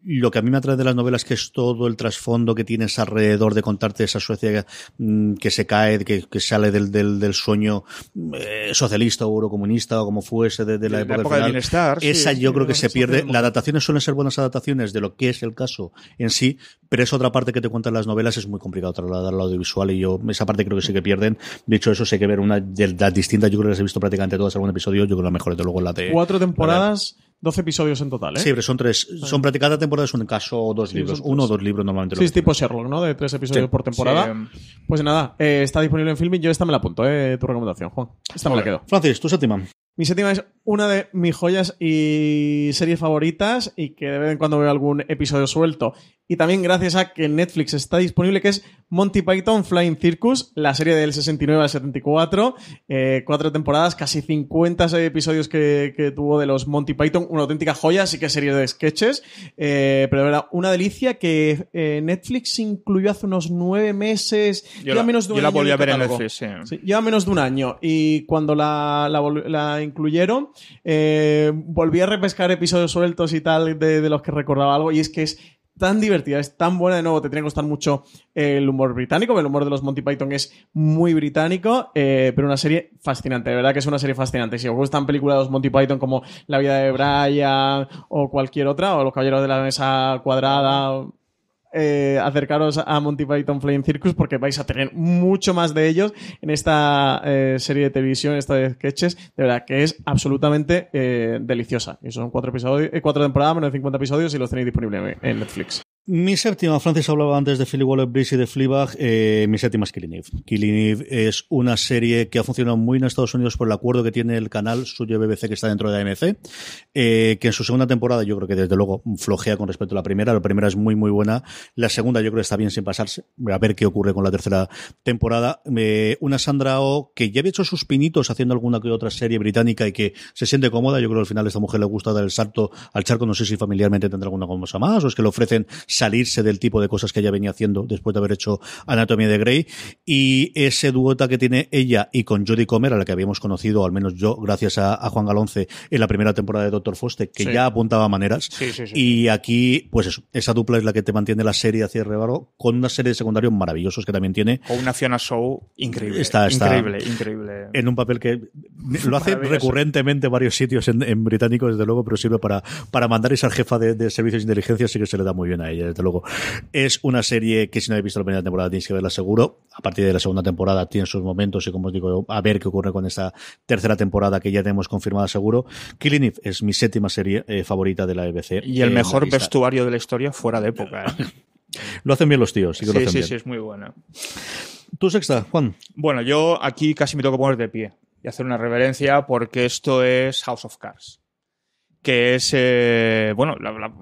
lo que a mí me atrae de las novelas que es todo el trasfondo que tienes alrededor de contarte esa Suecia mm, que se cae, que, que sale del, del, del sueño eh, socialista o eurocomunista o como fuese de, de la De época, la época del final. bienestar, esa sí, yo creo de que la se pierde. Las adaptaciones suelen ser buenas adaptaciones de lo que es el caso en sí, pero esa otra parte que te cuentan las novelas es muy complicado trasladar al audiovisual y yo esa parte creo que sí que pierden. De hecho, eso sí hay que ver una de las distintas, yo creo que las he visto prácticamente todas algún episodio, yo creo que la mejor de luego la de... Cuatro temporadas, 12 episodios en total, ¿eh? Sí, pero son tres. Son prácticamente cada temporada es un caso o dos Sí, libros. Uno o dos libros normalmente. lo Sí, es tipo Sherlock, ¿no? De tres episodios Sí. por temporada. Sí, Pues nada, eh, está disponible en filming. Yo esta me la apunto, eh, tu recomendación, Juan. Esta me la quedo. Francis, tu séptima. Mi séptima es una de mis joyas y series favoritas y que de vez en cuando veo algún episodio suelto. Y también gracias a que Netflix está disponible, que es Monty Python Flying Circus, la serie del 69 al 74. Eh, cuatro temporadas, casi 50 episodios que, que tuvo de los Monty Python. Una auténtica joya, sí que serie de sketches. Eh, pero era una delicia que eh, Netflix incluyó hace unos nueve meses. Yo ya la, menos de un yo la año volví el a ver en. Netflix, sí. Sí, lleva menos de un año y cuando la, la, la incluyeron eh, volví a repescar episodios sueltos y tal de, los que recordaba algo y es que es tan divertida, es tan buena. De nuevo, te tiene que gustar mucho el humor británico. El humor de los Monty Python es muy británico, eh, pero una serie fascinante. De verdad que es una serie fascinante. Si os gustan películas de los Monty Python como La vida de Brian o cualquier otra, o Los Caballeros de la Mesa Cuadrada, eh, acercaros a Monty Python Flying Circus porque vais a tener mucho más de ellos en esta eh, serie de televisión, esta de sketches, de verdad que es absolutamente eh, deliciosa. Y son cuatro episodios, eh, cuatro temporadas, menos de 50 episodios y los tenéis disponibles en Netflix. Mi séptima, Francis hablaba antes de Philly Waller-Bridge y de Fleabag, eh, mi séptima es Killing Eve. Killing Eve es una serie que ha funcionado muy en Estados Unidos por el acuerdo que tiene el canal suyo BBC que está dentro de AMC, eh, que en su segunda temporada yo creo que desde luego flojea con respecto a la primera, la primera es muy muy buena, la segunda yo creo que está bien sin pasarse, a ver qué ocurre con la tercera temporada. Una Sandra Oh que ya había hecho sus pinitos haciendo alguna que otra serie británica y que se siente cómoda, yo creo que al final a esta mujer le gusta dar el salto al charco, no sé si familiarmente tendrá alguna cosa más o es que le ofrecen salirse del tipo de cosas que ella venía haciendo después de haber hecho Anatomía de Grey y ese duota que tiene ella y con Jodie Comer, a la que habíamos conocido, al menos yo, gracias a, a Juan Galonce en la primera temporada de Doctor Foster, que Sí. ya apuntaba maneras. Sí, sí, sí. Y aquí, pues eso, esa dupla es la que te mantiene la serie a cierre baro, con una serie de secundarios maravillosos que también tiene O una Fiona Show increíble. Está- está- increíble, increíble. en un papel que lo hace recurrentemente en varios sitios en, en británico, desde luego, pero sirve para, para mandar esa jefa de, de servicios de inteligencia, sí que se le da muy bien a ella, desde luego. Es una serie que si no habéis visto la primera temporada tenéis que verla seguro. A partir de la segunda temporada tiene sus momentos y como os digo, a ver qué ocurre con esta tercera temporada que ya tenemos confirmada seguro. Killing Eve es mi séptima serie eh, favorita de la BBC. Y el en mejor vestuario de la historia fuera de época. ¿eh? <laughs> Lo hacen bien los tíos, sí que lo Sí, hacen sí, bien. sí, es muy buena. Tu sexta, Juan. Bueno, yo aquí casi me tengo que poner de pie y hacer una reverencia porque esto es House of Cards. Que es, eh, bueno, la, la-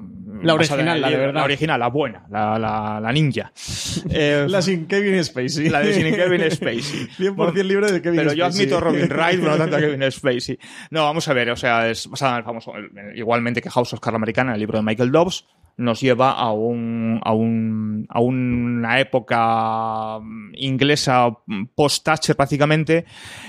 La original, la de verdad. La original, la buena, la, la, la ninja. <laughs> Eh, La sin Kevin Spacey. la de sin Kevin Spacey. <laughs> 100% libre de Kevin Pero Spacey. yo admito Robin <laughs> Wright, pero no tanto a Kevin Spacey. No, vamos a ver, o sea, es basada en el famoso, igualmente que House of Cards americana, el libro de Michael Dobbs, nos lleva a un, a un, a una época inglesa post-Thatcher prácticamente,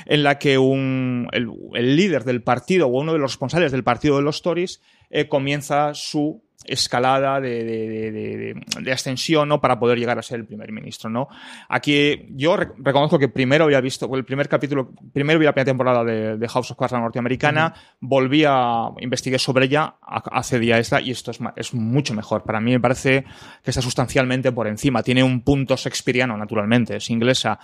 en la que un, el, el líder del partido o uno de los responsables del partido de los Tories eh, comienza su escalada de, de, de- ascensión ¿no? para poder llegar a ser el primer ministro. ¿no? Aquí yo re- reconozco que primero había visto el primer capítulo, primero vi la primera temporada de, House of Cards la norteamericana, volví a investigué sobre ella, accedí a esta y esto es, es mucho mejor. Para mí me parece que está sustancialmente por encima. Tiene un punto shakespeariano, naturalmente, es inglesa,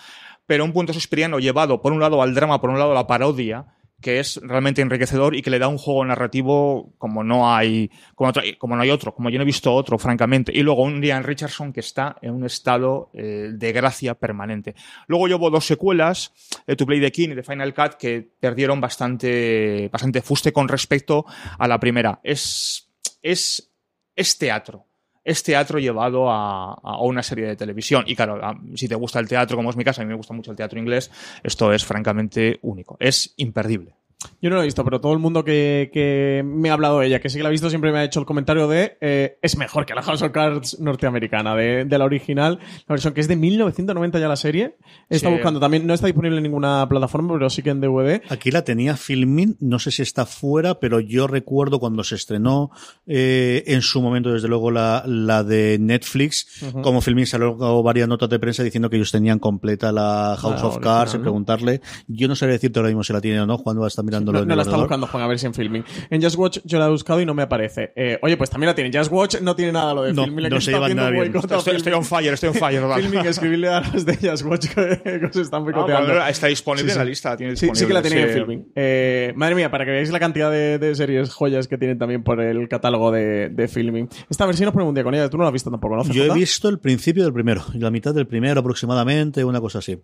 pero un punto shakespeariano llevado por un lado al drama, por un lado a la parodia, que es realmente enriquecedor y que le da un juego narrativo como no hay como, otro- como no hay otro, como yo no he visto otro, francamente. Y luego un Ian Richardson que está en un estado eh, de gracia permanente. Luego llevo dos secuelas, eh, To Play the King y The Final Cut, que perdieron bastante, bastante fuste con respecto a la primera. Es, es, es teatro. Es teatro llevado a, a una serie de televisión. Y claro, si te gusta el teatro, como es mi caso, a mí me gusta mucho el teatro inglés, esto es francamente único. Es imperdible. Yo no lo he visto, pero todo el mundo que, que me ha hablado de ella, que sí que la ha visto, siempre me ha hecho el comentario de eh, es mejor que la House of Cards norteamericana, de, de la original, la versión que es de 1990 ya la serie. Está Sí. buscando también, no está disponible en ninguna plataforma, pero sí que en DVD. Aquí la tenía Filmin, no sé si está fuera, pero yo recuerdo cuando se estrenó eh, en su momento, desde luego, la, la de Netflix, como Filmin salió varias notas de prensa diciendo que ellos tenían completa la House La of original, Cards, y ¿no? preguntarle. Yo no sabría decirte ahora mismo si la tiene o no, cuando va a estar mirándolo No, en no el la está buscando Juan, a ver si en filming. En Just Watch yo la he buscado y no me aparece. Eh, oye, pues también la tiene. Just Watch no tiene nada lo de No, filming. no se llevan nada bien. Estoy, estoy on fire, estoy on fire. Filming, escribirle a los de Just Watch que, que os están Ah, boicoteando. está disponible Sí, en la lista. tiene Sí, sí que la tenéis en filming. Eh, madre mía, para que veáis la cantidad de, de series joyas que tienen también por el catálogo de, de filming. Esta versión nos ponemos un día con ella. Tú no la has visto tampoco, ¿no? Yo he visto el principio del primero, y la mitad del primero aproximadamente, una cosa así.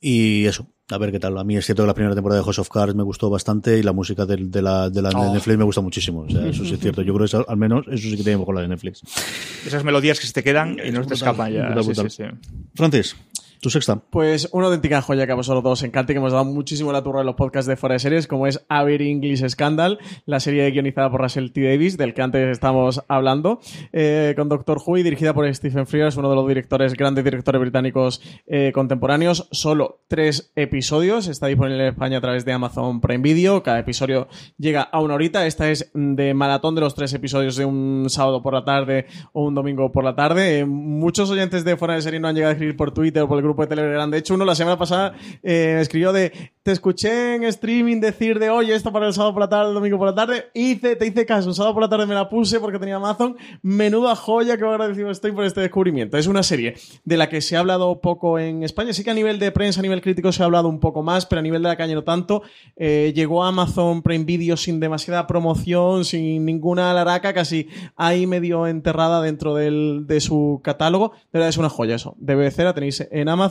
Y eso, a ver qué tal. A mí es cierto que la primera temporada de House of Cards me gustó bastante y la música de, la, de la de Oh. Netflix me gusta muchísimo. O sea, eso sí es cierto. Yo creo que al menos eso sí que tenemos con la de Netflix. Esas melodías que se te quedan y no te escapan ya. Sí, sí, sí. Francis, Tu sexta. Pues una auténtica joya que a vosotros dos os encanta y que hemos dado muchísimo la turra en los podcasts de fuera de series, como es Avery English Scandal, la serie guionizada por Russell T. Davis, del que antes estábamos hablando, eh, con Doctor Who y dirigida por Stephen Frears, uno de los directores, grandes directores británicos eh, contemporáneos. Solo tres episodios, está disponible en España a través de Amazon Prime Video. Cada episodio llega a una horita. Esta es de maratón de los tres episodios de un sábado por la tarde o un domingo por la tarde. Eh, muchos oyentes de fuera de serie no han llegado a escribir por Twitter o por el grupo de Telegram. De hecho, uno la semana pasada eh, escribió de te escuché en streaming decir de oye esto para el sábado por la tarde, el domingo por la tarde. Hice, te hice caso, el sábado por la tarde me la puse porque tenía Amazon. Menuda joya que agradecido estoy por este descubrimiento. Es una serie de la que se ha hablado poco en España. Sí que a nivel de prensa, a nivel crítico se ha hablado un poco más, pero a nivel de la caña no tanto. Eh, llegó a Amazon Prime Video sin demasiada promoción, sin ninguna laraca, casi ahí medio enterrada dentro del- de su catálogo. De verdad es una joya eso. De BBC la tenéis en Amazon.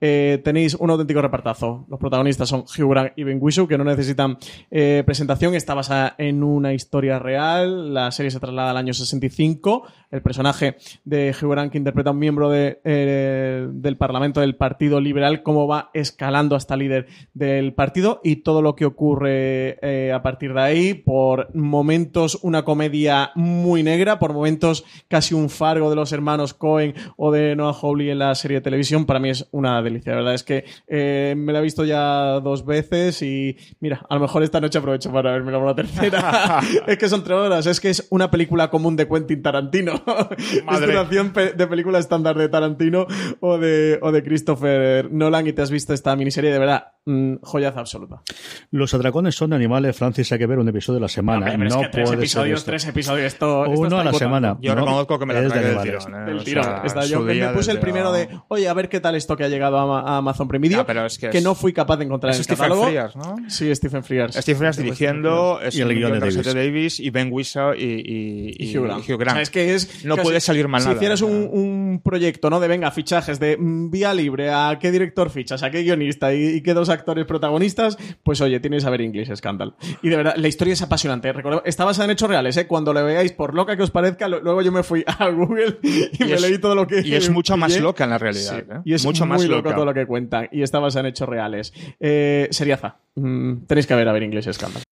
Eh, tenéis un auténtico repartazo. Los protagonistas son Hugh Grant y Ben Whishaw, que no necesitan eh, presentación. Está basada en una historia real. La serie se traslada al año 65. El personaje de Hugh Grant, que interpreta a un miembro de, eh, del Parlamento del Partido Liberal, cómo va escalando hasta líder del partido y todo lo que ocurre a partir de ahí. Por momentos una comedia muy negra, por momentos casi un fargo de los hermanos Cohen o de Noah Hawley en la serie de televisión. Para mí es una delicia. La verdad es que eh, me la he visto ya dos veces y mira, a lo mejor esta noche aprovecho para verme la tercera. <laughs> es que son tres horas, es que es una película común de Quentin Tarantino. <laughs> es Madre. duración pe- de película estándar de Tarantino o de, o de Christopher Nolan y te has visto esta miniserie de verdad, mm, joyaza absoluta. Los atracones son de animales, Francis, hay que ver un episodio a la semana. Hombre, no es que tres puede episodios, tres episodios, esto, esto Uno está a la semana. Yo No, reconozco que me la tragué del tirón. ¿eh? Del O tirón. sea, yo que me puse el primero de, oye, a ver qué tal esto que ha llegado a, a Amazon Prime Video, Ah, pero es que es- no fui capaz de encontrar en el Stephen catálogo. Frears, ¿no? Sí, Stephen Frears. Steve Frears dirigiendo, es Y el guion de Davis. Davis y Ben Whishaw y, y, y Hugh Grant. y Hugh Grant. O sea, es que es no puede salir mal si nada. hicieras o sea. un, un proyecto, ¿no? De venga, fichajes de mm, vía libre, a qué director fichas, a qué guionista y, y qué dos actores protagonistas, pues oye, tienes a ver English Scandal. Y de verdad, la historia es apasionante. Recordad- está basada en hechos reales, ¿eh? Cuando lo veáis, por loca que os parezca, lo- luego yo me fui a Google <laughs> y, me es- leí todo lo que. y es mucho más <laughs> loca en la realidad, Sí, ¿eh? Y es Mucho muy más loco loca. todo lo que cuentan. Y está basada en hechos reales. Eh, seriaza. Mm, tenéis que ver a ver English Scandal.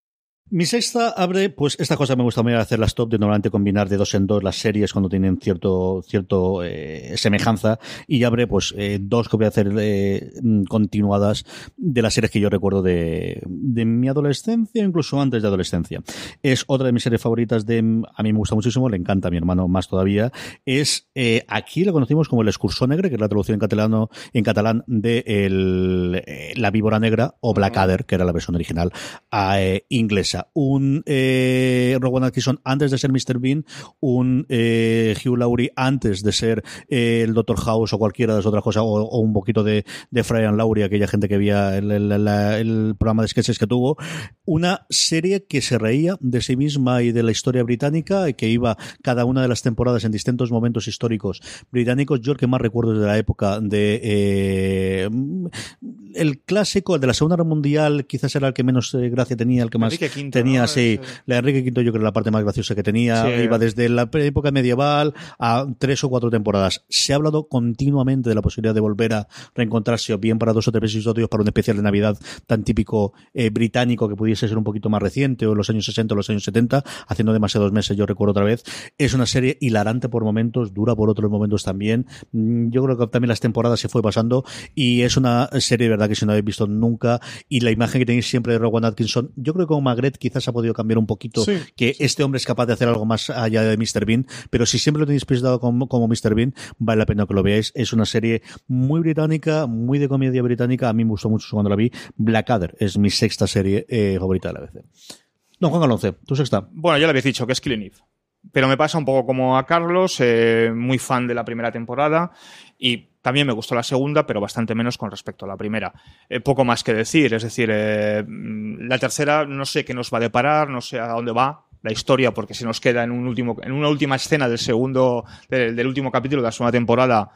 Mi sexta abre, pues esta cosa me gusta muy hacer las top de normalmente combinar de dos en dos las series cuando tienen cierto cierto eh, semejanza y abre pues eh, dos que voy a hacer eh, mm, continuadas de las series que yo recuerdo de, de mi adolescencia incluso antes de adolescencia. Es otra de mis series favoritas de a mí me gusta muchísimo, le encanta a mi hermano más todavía. Es aquí lo conocimos como el Excurso Negre, que es la traducción en catalano en catalán de La Víbora Negra o Blackadder, que era la versión original eh, inglesa. Un eh, Rowan Atkinson antes de ser Mr. Bean, un eh, Hugh Laurie antes de ser eh, el Dr. House o cualquiera de las otras cosas, o, o un poquito de, de Fry and Laurie, aquella gente que veía el, el- la- el programa de sketches que tuvo. Una serie que se reía de sí misma y de la historia británica, y que iba cada una de las temporadas en distintos momentos históricos británicos. Yo el que más recuerdo es de la época de eh, el clásico, el de la Segunda Guerra Mundial, quizás era el que menos eh, gracia tenía, el que más V, tenía, ¿no? sí. La Enrique V yo creo la parte más graciosa que tenía. Sí. Iba desde la época medieval a tres o cuatro temporadas. Se ha hablado continuamente de la posibilidad de volver a reencontrarse, o bien para dos o tres episodios para un especial de Navidad tan típico eh, británico que pudiese ser un poquito más reciente, o en los años 60 o los años 70, haciendo demasiados meses, yo recuerdo otra vez. Es una serie hilarante por momentos, dura por otros momentos también. Mm, Yo creo que también las temporadas se fue pasando y es una serie de verdad que si no habéis visto nunca y la imagen que tenéis siempre de Rowan Atkinson, yo creo que con Magret quizás ha podido cambiar un poquito Sí, que este hombre es capaz de hacer algo más allá de Mr. Bean, pero si siempre lo tenéis presentado como, como Mr. Bean, vale la pena que lo veáis. Es una serie muy británica, muy de comedia británica. A mí me gustó mucho cuando la vi. Blackadder es mi sexta serie eh, favorita de la BBC. Don Juan Galonce, tu sexta. Bueno, ya lo habéis dicho, que es Killing Eve. Pero me pasa un poco como a Carlos, eh, muy fan de la primera temporada y también me gustó la segunda, pero bastante menos con respecto a la primera. Eh, poco más que decir, es decir, eh, mm, la tercera no sé qué nos va a deparar, no sé a dónde va la historia, porque se nos queda en un último, en una última escena del segundo, del último capítulo de la segunda temporada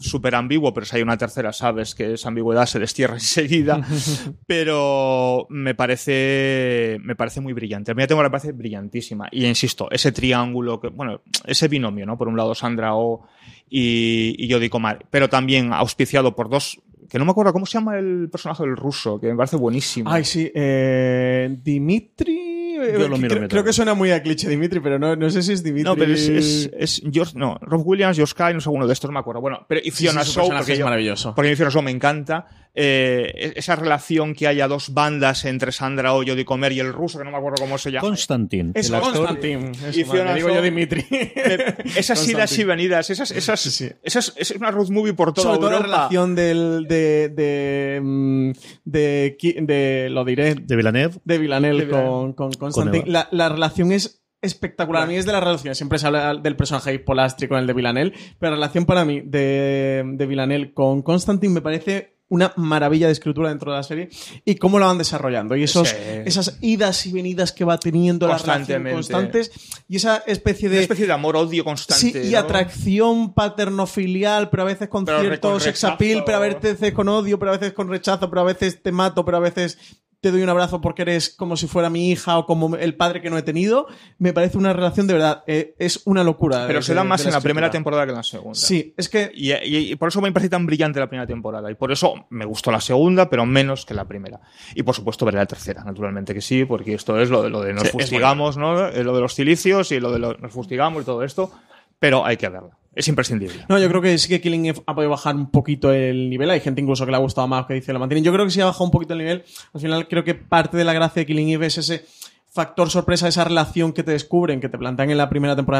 súper ambiguo, pero si hay una tercera, sabes que esa ambigüedad se destierra <laughs> enseguida. <laughs> pero me parece, me parece muy brillante. A mí la temporada me parece brillantísima. Y insisto, ese triángulo, que, bueno, ese binomio, ¿no? Por un lado Sandra O y, y Jodie Comar, pero también auspiciado por dos que no me acuerdo cómo se llama el personaje del ruso, que me parece buenísimo. Ay, sí. Eh, Dimitri. Eh, Yo lo miro creo, que suena muy a cliché Dimitri, pero no, no sé si es Dimitri. No, pero es, es, es George, no, Rob Williams, George Kyle, no sé, uno de estos, no me acuerdo. Bueno, pero Sí, Fiona sí, Shaw, personaje porque es yo- maravilloso. Porque Fiona Shaw me encanta. Eh, esa relación que haya dos bandas entre Sandra Oh, Jodie Comer y el ruso, que no me acuerdo cómo se llama. Constantin. Es el actor- Constantin. y Fiona digo yo Dimitri. <laughs> Esas idas y venidas, esas, esas, Sí, esas, es una road movie por toda Sobre todo la Europa. relación del, de, de, mm, de, de- lo diré, de Villeneuve. de Villanel De Villanelle. con, con Constantin. Con la, la relación es espectacular. A mí es de las relaciones. Siempre se habla del personaje Polastri con el de Villanel, pero la relación para mí de, de Villanel con Constantin me parece una maravilla de escritura dentro de la serie y cómo la van desarrollando y esos, Sí. esas idas y venidas que va teniendo la relación constantes y esa especie Una de especie de amor-odio constante. Sí, y ¿no? atracción paterno-filial, pero a veces con Pero cierto con sex appeal, rechazo. pero a veces con odio, pero a veces con rechazo, pero a veces te mato, pero a veces te doy un abrazo porque eres como si fuera mi hija o como el padre que no he tenido. Me parece una relación de verdad, eh, es una locura. Pero de- se da más de en la primera temporada que en la segunda. Sí, es que Y, y- y por eso me parece tan brillante la primera temporada. Y por eso me gustó la segunda, pero menos que la primera. Y por supuesto veré la tercera, naturalmente que sí, porque esto es lo de, lo de nos Sí, fustigamos, ¿no? Eh, Lo de los cilicios y lo de lo- nos fustigamos y todo esto. Pero hay que verla. Es imprescindible. No, yo creo que sí que Killing Eve ha podido bajar un poquito el nivel. Hay gente incluso que le ha gustado más que dice lo mantienen. Yo creo que sí ha bajado un poquito el nivel. Al final creo que parte de la gracia de Killing Eve es ese factor sorpresa, esa relación que te descubren, que te plantean en la primera temporada.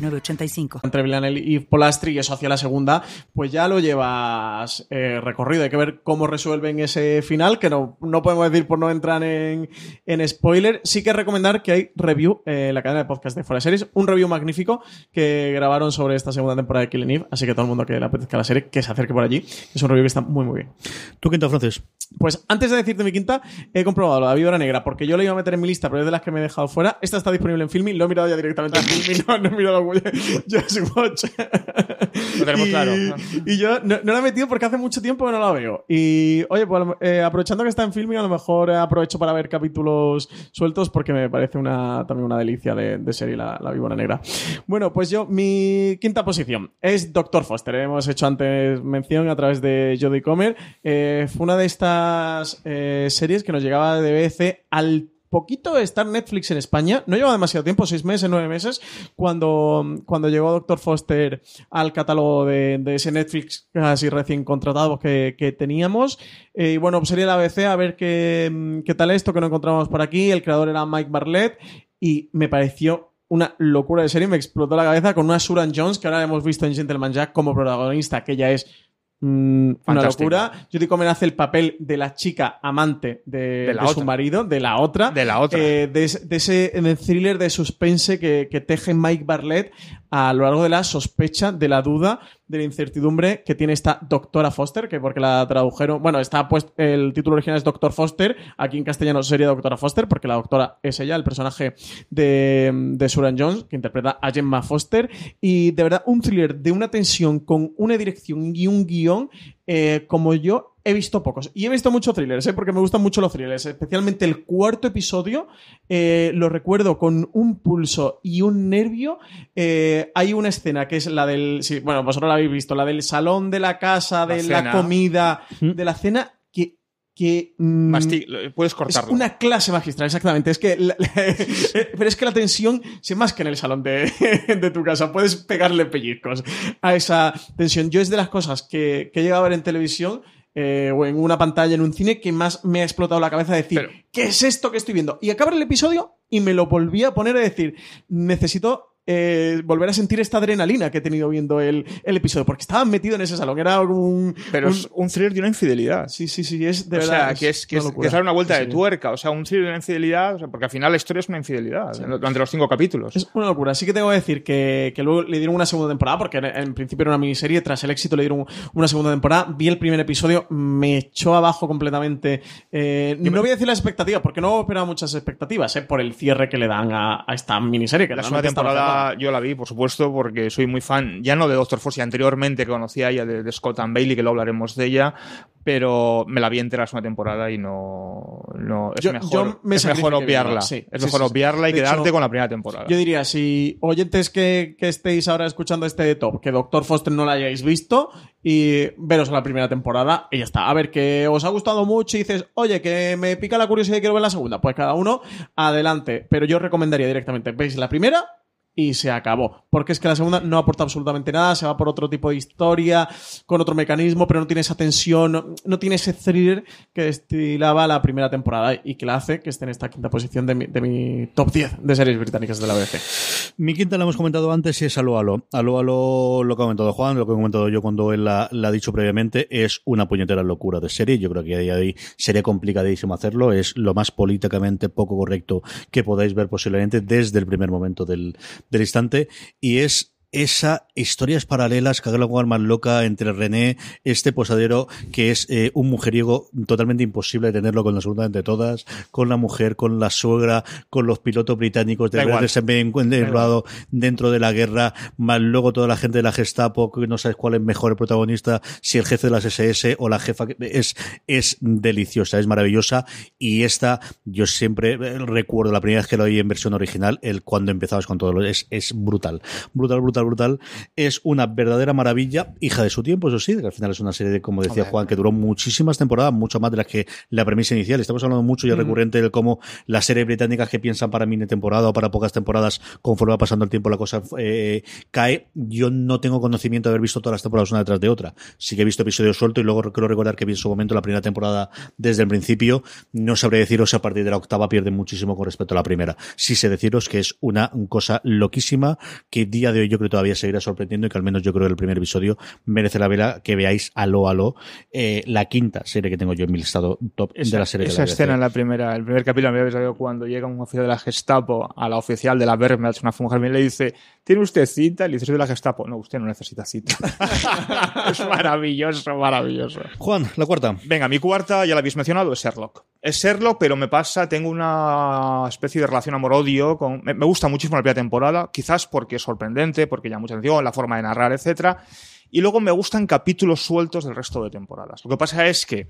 906985. entre Villanel y Polastri y eso hacia la segunda, pues ya lo llevas eh, recorrido. Hay que ver cómo resuelven ese final, que no, no podemos decir por no entrar en, en spoiler. Sí que recomendar que hay review eh, en la cadena de podcast de Fuera Series, un review magnífico que grabaron sobre esta segunda temporada de Killing Eve, así que todo el mundo que le apetezca la serie, que se acerque por allí. Es un review que está muy, muy bien. ¿Tú, Quinta Frances? Pues antes de decirte mi quinta, he comprobado la Víbora Negra porque yo la iba a meter en mi lista, pero es de las que me he dejado fuera. Esta está disponible en Filmin, lo he mirado ya directamente en Filmin, <laughs> no, no he mirado <laughs> Just Watch. Lo tenemos y, claro. Y yo no, no la he metido porque hace mucho tiempo que no la veo. Y oye, pues eh, aprovechando que está en Filmin, a lo mejor aprovecho para ver capítulos sueltos porque me parece una, también una delicia de, de serie la, la Víbora Negra. Bueno, pues yo, mi quinta posición es Doctor Foster. Hemos hecho antes mención a través de Jodie Comer. Eh, fue una de estas eh, series que nos llegaba de BBC al poquito de estar Netflix en España, no lleva demasiado tiempo, seis meses, nueve meses, cuando, cuando llegó Doctor Foster al catálogo de, de ese Netflix casi recién contratado que, que teníamos. Eh, y bueno, pues sería la ABC a ver qué, qué tal esto que no encontramos por aquí. El creador era Mike Barlett y me pareció una locura de serie, me explotó la cabeza con una Suran Jones que ahora hemos visto en Gentleman Jack como protagonista, que ya es Mm, una locura. Judy Comer hace el papel de la chica amante de, De la de su marido, de la otra. De la otra. Eh, de, ese- de ese de thriller de suspense que, que teje Mike Barlett a lo largo de la sospecha, de la duda, de la incertidumbre que tiene esta doctora Foster, que porque la tradujeron, bueno, está puesto, el título original es Doctor Foster, aquí en castellano sería Doctora Foster, porque la doctora es ella, el personaje de, de Suran Jones, que interpreta a Gemma Foster, y de verdad un thriller de una tensión con una dirección y un guion eh, como yo, he visto pocos. Y he visto muchos thrillers, ¿eh? porque me gustan mucho los thrillers. Especialmente el cuarto episodio, eh, lo recuerdo con un pulso y un nervio. Eh, hay una escena que es la del. Sí, bueno, vosotros la habéis visto, la del salón de la casa, de la, comida, de la cena, que. mm, Masti- puedes es cortarlo. una clase magistral, exactamente. Es que la- <laughs> pero es que la tensión se más que en el salón de, <laughs> de tu casa. Puedes pegarle pellizcos a esa tensión. Yo es de las cosas que, que he llegado a ver en televisión eh, o en una pantalla en un cine que más me ha explotado la cabeza de decir, Pero- ¿qué es esto que estoy viendo? Y acaba el episodio y me lo volví a poner a decir, necesito eh, volver a sentir esta adrenalina que he tenido viendo el, el episodio, porque estaba metido en ese salón, era un... Pero un- es un thriller de una infidelidad. Sí, sí, sí, es de o verdad. sea, que es, que es, que es dar una vuelta Sí, de sí. tuerca. O sea, un thriller de una infidelidad. o sea, porque al final la historia es una infidelidad. Durante los cinco capítulos. Es una locura. Sí que tengo que decir que, que luego le dieron una segunda temporada, porque en, en principio era una miniserie. Tras el éxito le dieron una segunda temporada. Vi el primer episodio, me echó abajo completamente. Eh, no voy a decir las expectativas, porque no esperaba muchas expectativas, eh, por el cierre que le dan a, a esta miniserie. Que La segunda temporada yo la vi, por supuesto, porque soy muy fan, ya no de Doctor Fosse, anteriormente conocía a ella de, de Scott and Bailey, que luego hablaremos de ella, pero me la vi entera segunda temporada y no, no es Yo- mejor, yo me es mejor obviarla. sí. es Sí, mejor sí, obviarla y De quedarte hecho, con la primera temporada. Yo diría, si oyentes que, que estéis ahora escuchando este top, que Doctor Foster no la hayáis visto, y veros la primera temporada y ya está. A ver, que os ha gustado mucho y dices, oye, que me pica la curiosidad y quiero ver la segunda. Pues cada uno, adelante. Pero yo recomendaría directamente, veis la primera y se acabó. Porque es que la segunda no aporta absolutamente nada, se va por otro tipo de historia, con otro mecanismo, pero no tiene esa tensión, no, tiene ese thriller que destilaba la primera temporada y que la hace que esté en esta quinta posición de mi, de mi top 10 de series británicas de la BBC. Mi quinta la hemos comentado antes y es Alo Alo. Alo Alo, lo que ha comentado Juan, lo que he comentado yo cuando él la, ha dicho previamente, es una puñetera locura de serie. Yo creo que a día sería complicadísimo hacerlo. Es lo más políticamente poco correcto que podáis ver posiblemente desde el primer momento del, del instante. Y es esa historias paralelas, que haga más loca entre René, este posadero que es eh, un mujeriego totalmente imposible tenerlo con absolutamente todas, con la mujer, con la suegra, con los pilotos británicos de Da igual. se ven enrolado dentro de la guerra, más luego toda la gente de la Gestapo, que no sabes cuál es mejor el protagonista, si el jefe de las SS o la jefa, es, es deliciosa, es maravillosa, y esta, yo siempre eh, recuerdo la primera vez que lo oí en versión original, el cuando empezabas con todo es, es brutal, brutal, brutal, brutal, es una verdadera maravilla, hija de su tiempo, eso sí, que al final es una serie de, como decía. Juan, que duró muchísimas temporadas, mucho más de las que la premisa inicial, estamos hablando mucho y es recurrente de cómo las series británicas que piensan para mini temporada o para pocas temporadas, conforme va pasando el tiempo la cosa eh, cae. Yo no tengo conocimiento de haber visto todas las temporadas una detrás de otra. Sí que he visto episodios sueltos y luego creo recordar que vi en su momento la primera temporada desde el principio. No sabré deciros si a partir de la octava pierde muchísimo con respecto a la primera. Sí sé deciros que es una cosa loquísima que día de hoy yo creo todavía seguirá sorprendiendo y que al menos yo creo que el primer episodio merece la vela que veáis aló aló eh, la quinta serie que tengo yo en mi listado top Esa, de la serie de esa la escena en la primera, el primer capítulo, me había salido cuando llega un oficial de la Gestapo a la oficial de la Wehrmacht, una mujer, y le dice, ¿tiene usted cita? Le dice, soy de la Gestapo. No, usted no necesita cita. <laughs> es maravilloso, maravilloso. Juan, la cuarta. Venga, mi cuarta, ya la habéis mencionado, es Sherlock. Es Sherlock, pero me pasa, tengo una especie de relación amor-odio con... Me, me gusta muchísimo la primera temporada, quizás porque es sorprendente, porque llama mucha atención, la forma de narrar, etcétera. Y luego me gustan capítulos sueltos del resto de temporadas. Lo que pasa es que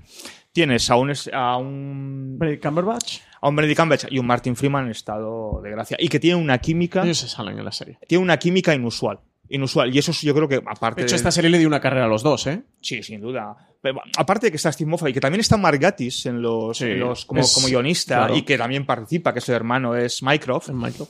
tienes a un, a un, Benedict Cumberbatch, a un Benedict Cumberbatch y un Martin Freeman en estado de gracia. Y que tienen una química, ellos se salen en la serie. tiene una química inusual. Inusual. Y eso es- yo creo que aparte De hecho, de- esta serie le dio una carrera a los dos, ¿eh? Sí, sin duda. Pero, aparte de que está Steve Moffat y que también está Mark Gatiss en los, Sí, en los- como, es- como guionista claro. y que también participa, que su hermano es Mycroft. En Michael.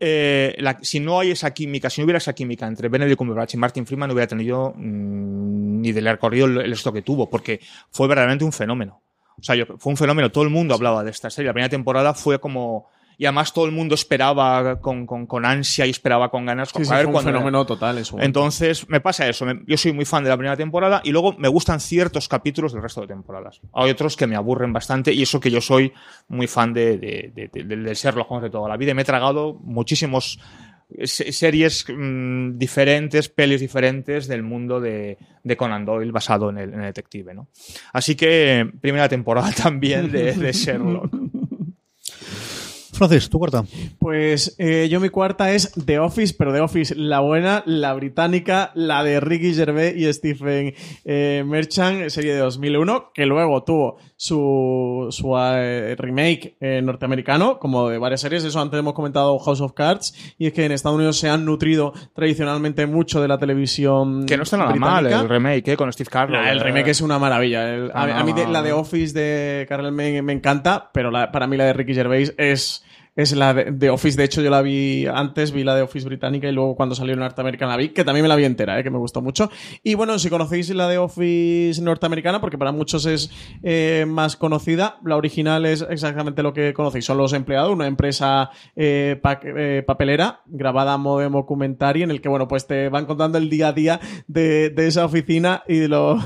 Eh, la- si no hay esa química, si no hubiera esa química entre Benedict Cumberbatch y Martin Freeman, no hubiera tenido mm, ni del recorrido el, el esto que tuvo, porque fue verdaderamente un fenómeno. O sea, yo- fue un fenómeno, todo el mundo hablaba de esta serie. La primera temporada fue como. Y además todo el mundo esperaba con, con, con ansia y esperaba con ganas. Sí, sí, a ver fue un era. fenómeno total su momento. Entonces, me pasa eso. me- yo soy muy fan de la primera temporada y luego me gustan ciertos capítulos del resto de temporadas. Hay otros que me aburren bastante y eso que yo soy muy fan de, de, de, de- del Sherlock Holmes de toda la vida. Y me he tragado muchísimos se- series mm, diferentes, pelis diferentes del mundo de, de Conan Doyle basado en el, en el detective, ¿no? Así que primera temporada <laughs> también de, de Sherlock. Francis, tu cuarta. Pues eh, yo mi cuarta es The Office, pero The Office la buena, la británica, la de Ricky Gervais y Stephen eh, Merchant, serie de 2001, que luego tuvo su, su eh, remake eh, norteamericano, como de varias series. Eso antes hemos comentado House of Cards, y es que en Estados Unidos se han nutrido tradicionalmente mucho de la televisión. Que no está nada mal el remake, ¿eh? Con Steve Carell. Nah, el remake es una maravilla. El- a, Ah, a mí de- la de Office de Carol me, me encanta, pero la- para mí la de Ricky Gervais es, es la de, Office. De hecho, yo la vi antes, vi la de Office británica y luego cuando salió en norteamericana la vi, que también me la vi entera, eh, que me gustó mucho. Y bueno, si conocéis la de Office norteamericana, porque para muchos es eh, más conocida, la original es exactamente lo que conocéis. Son los empleados, una empresa eh, eh, papelera grabada a modo de documentary en el que, bueno, pues te van contando el día a día de, de esa oficina y de los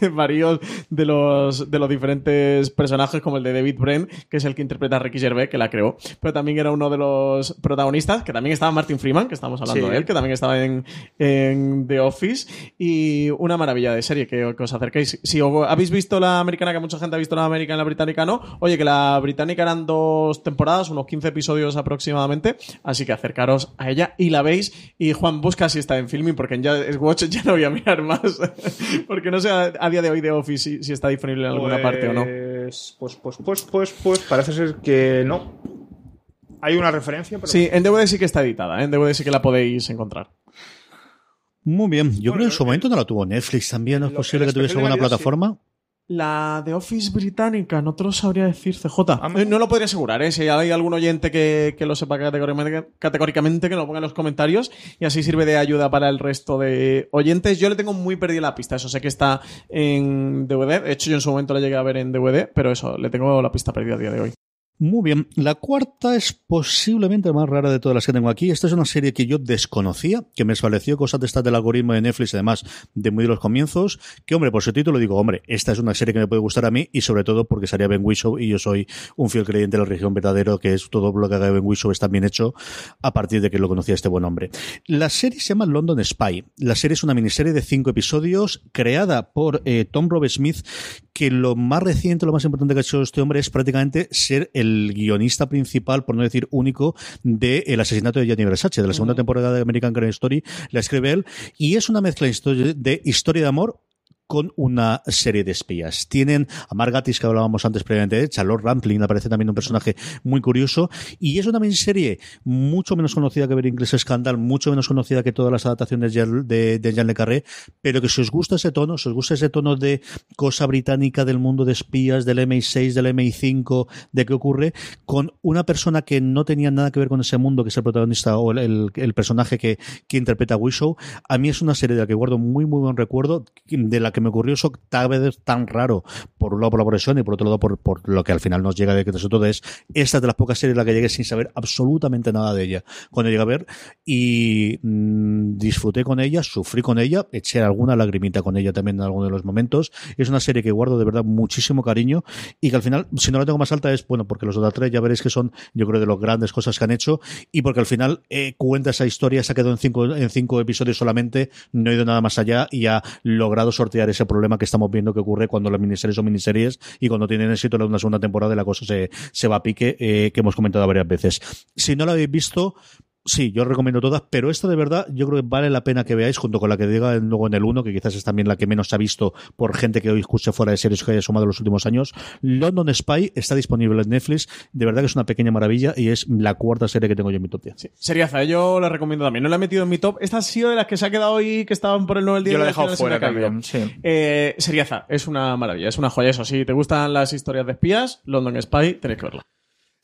<laughs> varios de los de los diferentes personajes como el de David Brent, que es el que interpreta a Ricky Gervais, que la creó, también era uno de los protagonistas, que también estaba Martin Freeman, que estamos hablando Sí. de él, que también estaba en, en The Office y una maravilla de serie que, que os acerquéis. Si os- habéis visto la americana, que mucha gente ha visto la americana y la británica no, oye, que la británica eran dos temporadas, unos 15 episodios aproximadamente, así que acercaros a ella y la veis. Y Juan, busca si está en filming, porque en ya, Watch <laughs> ya no voy a mirar más, <laughs> porque no sé a, a día de hoy The Office si, si está disponible en alguna parte o no. Pues, pues, pues, pues, pues, parece ser que no. Hay una referencia, pero... Sí, en DVD sí que está editada, ¿eh? en DVD sí que la podéis encontrar. Muy bien. Yo Bueno, creo que en su el- momento no la tuvo Netflix también. ¿No es posible que tuviese alguna sí. plataforma? La de Office británica, no te lo sabría decir, CJ. Amazon. Eh, No lo podría asegurar, ¿eh? Si hay algún oyente que, que lo sepa categóricamente, categóricamente, que lo ponga en los comentarios y así sirve de ayuda para el resto de oyentes. Yo le tengo muy perdida la pista, eso sé que está en DVD. De hecho, yo en su momento la llegué a ver en DVD, pero eso, le tengo la pista perdida a día de hoy. Muy bien. La cuarta es posiblemente la más rara de todas las que tengo aquí. Esta es una serie que yo desconocía, que me estableció cosas de estas del algoritmo de Netflix, además de muy de los comienzos. Que, hombre, por su título digo, hombre, esta es una serie que me puede gustar a mí y sobre todo porque salía Ben Whishaw y yo soy un fiel creyente de la región verdadero, que es todo lo que haga Ben Whishaw está bien hecho a partir de que lo conocía este buen hombre. La serie se llama London Spy. La serie es una miniserie de cinco episodios creada por eh, Tom Robert Smith, que lo más reciente, lo más importante que ha hecho este hombre es prácticamente ser el guionista principal, por no decir único, de El asesinato de Gianni Versace, de la segunda temporada de American Crime Story. La escribe él y es una mezcla de historia de amor con una serie de espías. Tienen a Margatis, que hablábamos antes previamente, de Charlotte Rampling, aparece también un personaje muy curioso, y es una miniserie mucho menos conocida que Ver Inglés Scandal, mucho menos conocida que todas las adaptaciones de, de, Jean Le Carré, pero que si os gusta ese tono, si os gusta ese tono de cosa británica del mundo de espías, del MI6, del MI5, de qué ocurre, con una persona que no tenía nada que ver con ese mundo, que es el protagonista o el, el- personaje que, que interpreta Wishow, a mí es una serie de la que guardo muy, muy buen recuerdo, de la que me ocurrió eso tal vez tan raro, por un lado por la progresión y por otro lado por, por lo que al final nos llega de que nosotros es esta de las pocas series en la que llegué sin saber absolutamente nada de ella cuando llegué a ver y mm, disfruté con ella, sufrí con ella, eché alguna lagrimita con ella también en alguno de los momentos. Es una serie que guardo de verdad muchísimo cariño y que al final, si no la tengo más alta es, bueno, porque los otros tres ya veréis que son, yo creo, de las grandes cosas que han hecho y porque al final eh, cuenta esa historia, se ha quedado en cinco, en cinco episodios solamente, no ha ido nada más allá y ha logrado sortear ese problema que estamos viendo que ocurre cuando las miniseries son miniseries y cuando tienen éxito en una segunda temporada la cosa se, se va a pique, eh, que hemos comentado varias veces. Si no la habéis visto, Sí, yo os recomiendo todas, pero esta de verdad yo creo que vale la pena que veáis junto con la que diga luego en el 1, que quizás es también la que menos se ha visto por gente que hoy escuche fuera de series que haya sumado en los últimos años. London Spy está disponible en Netflix, de verdad que es una pequeña maravilla y es la cuarta serie que tengo yo en mi top 10. Sí. Seriaza, yo la recomiendo también. No la he metido en mi top. Esta ha sido de las que se ha quedado hoy, que estaban por el 9 del día. Yo la he dejado me fuera también, sí. Eh, Seriaza, es una maravilla, es una joya. Eso, si te gustan las historias de espías, London Spy, tenéis que verla.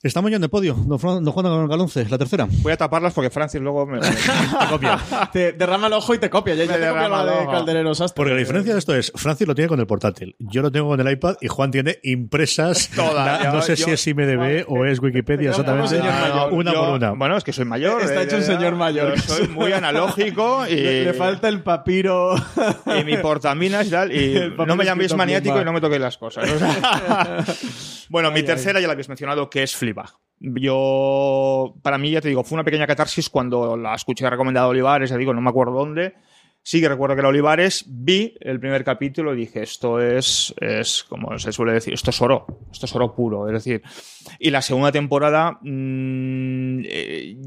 Estamos ya en el podio, don, Fran- don Juan Galonce, la tercera. Voy a taparlas porque Francis luego me... me- <laughs> te derrama el ojo y te copia. Ya, te copia la de ojo. Calderero Sastre. Porque la diferencia de esto es, Francis lo tiene con el portátil, yo lo tengo con el iPad y Juan tiene impresas, <laughs> Todas, yo- no sé yo- si es IMDB o es Wikipedia exactamente, mayor. una Yo- por una. Bueno, es que soy mayor. Está eh, hecho un ya- señor mayor. yo soy muy <laughs> analógico y, Le, le falta el papiro. y mi portaminas y tal. Y no me llaméis maniático y no me toquéis las cosas. bueno, mi tercera ya la habéis mencionado, que es Fleabag. Yo, para mí, ya te digo, fue una pequeña catarsis cuando la escuché recomendada a Olivares, ya digo, no me acuerdo dónde. Sí que recuerdo que era Olivares, vi el primer capítulo y dije, esto es, es, como se suele decir, esto es oro, esto es oro puro. Es decir, y la segunda temporada, mmm,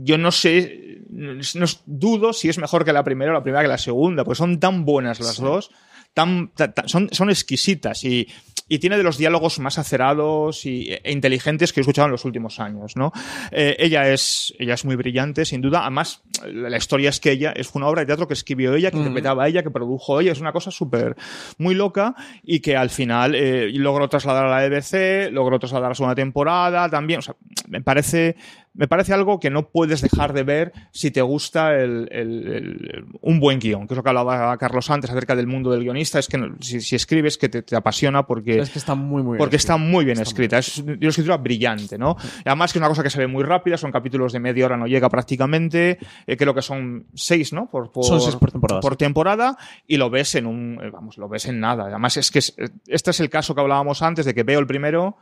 yo no sé, no, dudo si es mejor que la primera o la primera que la segunda, pues son tan buenas las sí. dos, tan, tan, son, son exquisitas y y tiene de los diálogos más acerados y, e inteligentes que he escuchado en los últimos años, ¿no? Eh, ella es ella es muy brillante, sin duda. Además, la historia es que ella es una obra de teatro que escribió ella, que mm. interpretaba ella, que produjo ella. Es una cosa súper muy loca y que al final eh, logró trasladar a la EBC, logró trasladar a la segunda temporada también. O sea, me parece me parece algo que no puedes dejar de ver si te gusta el, el, el, un buen guion, que es lo que hablaba Carlos antes acerca del mundo del guionista, es que si, si escribes que te, te, apasiona porque, es que está muy, muy porque bien está muy bien está escrita, muy es una escritura brillante, ¿no? Y además que es una cosa que se ve muy rápida, son capítulos de media hora, no llega prácticamente, eh, creo que son seis, ¿no? Por, por, son seis por temporada. Por temporada, y lo ves en un, eh, vamos, lo ves en nada. Además es que es, este es el caso que hablábamos antes de que veo el primero,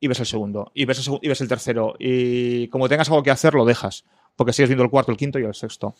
y ves el segundo, y ves el, y ves el tercero. Y como tengas algo que hacer, lo dejas. Porque sigues viendo el cuarto, el quinto y el sexto.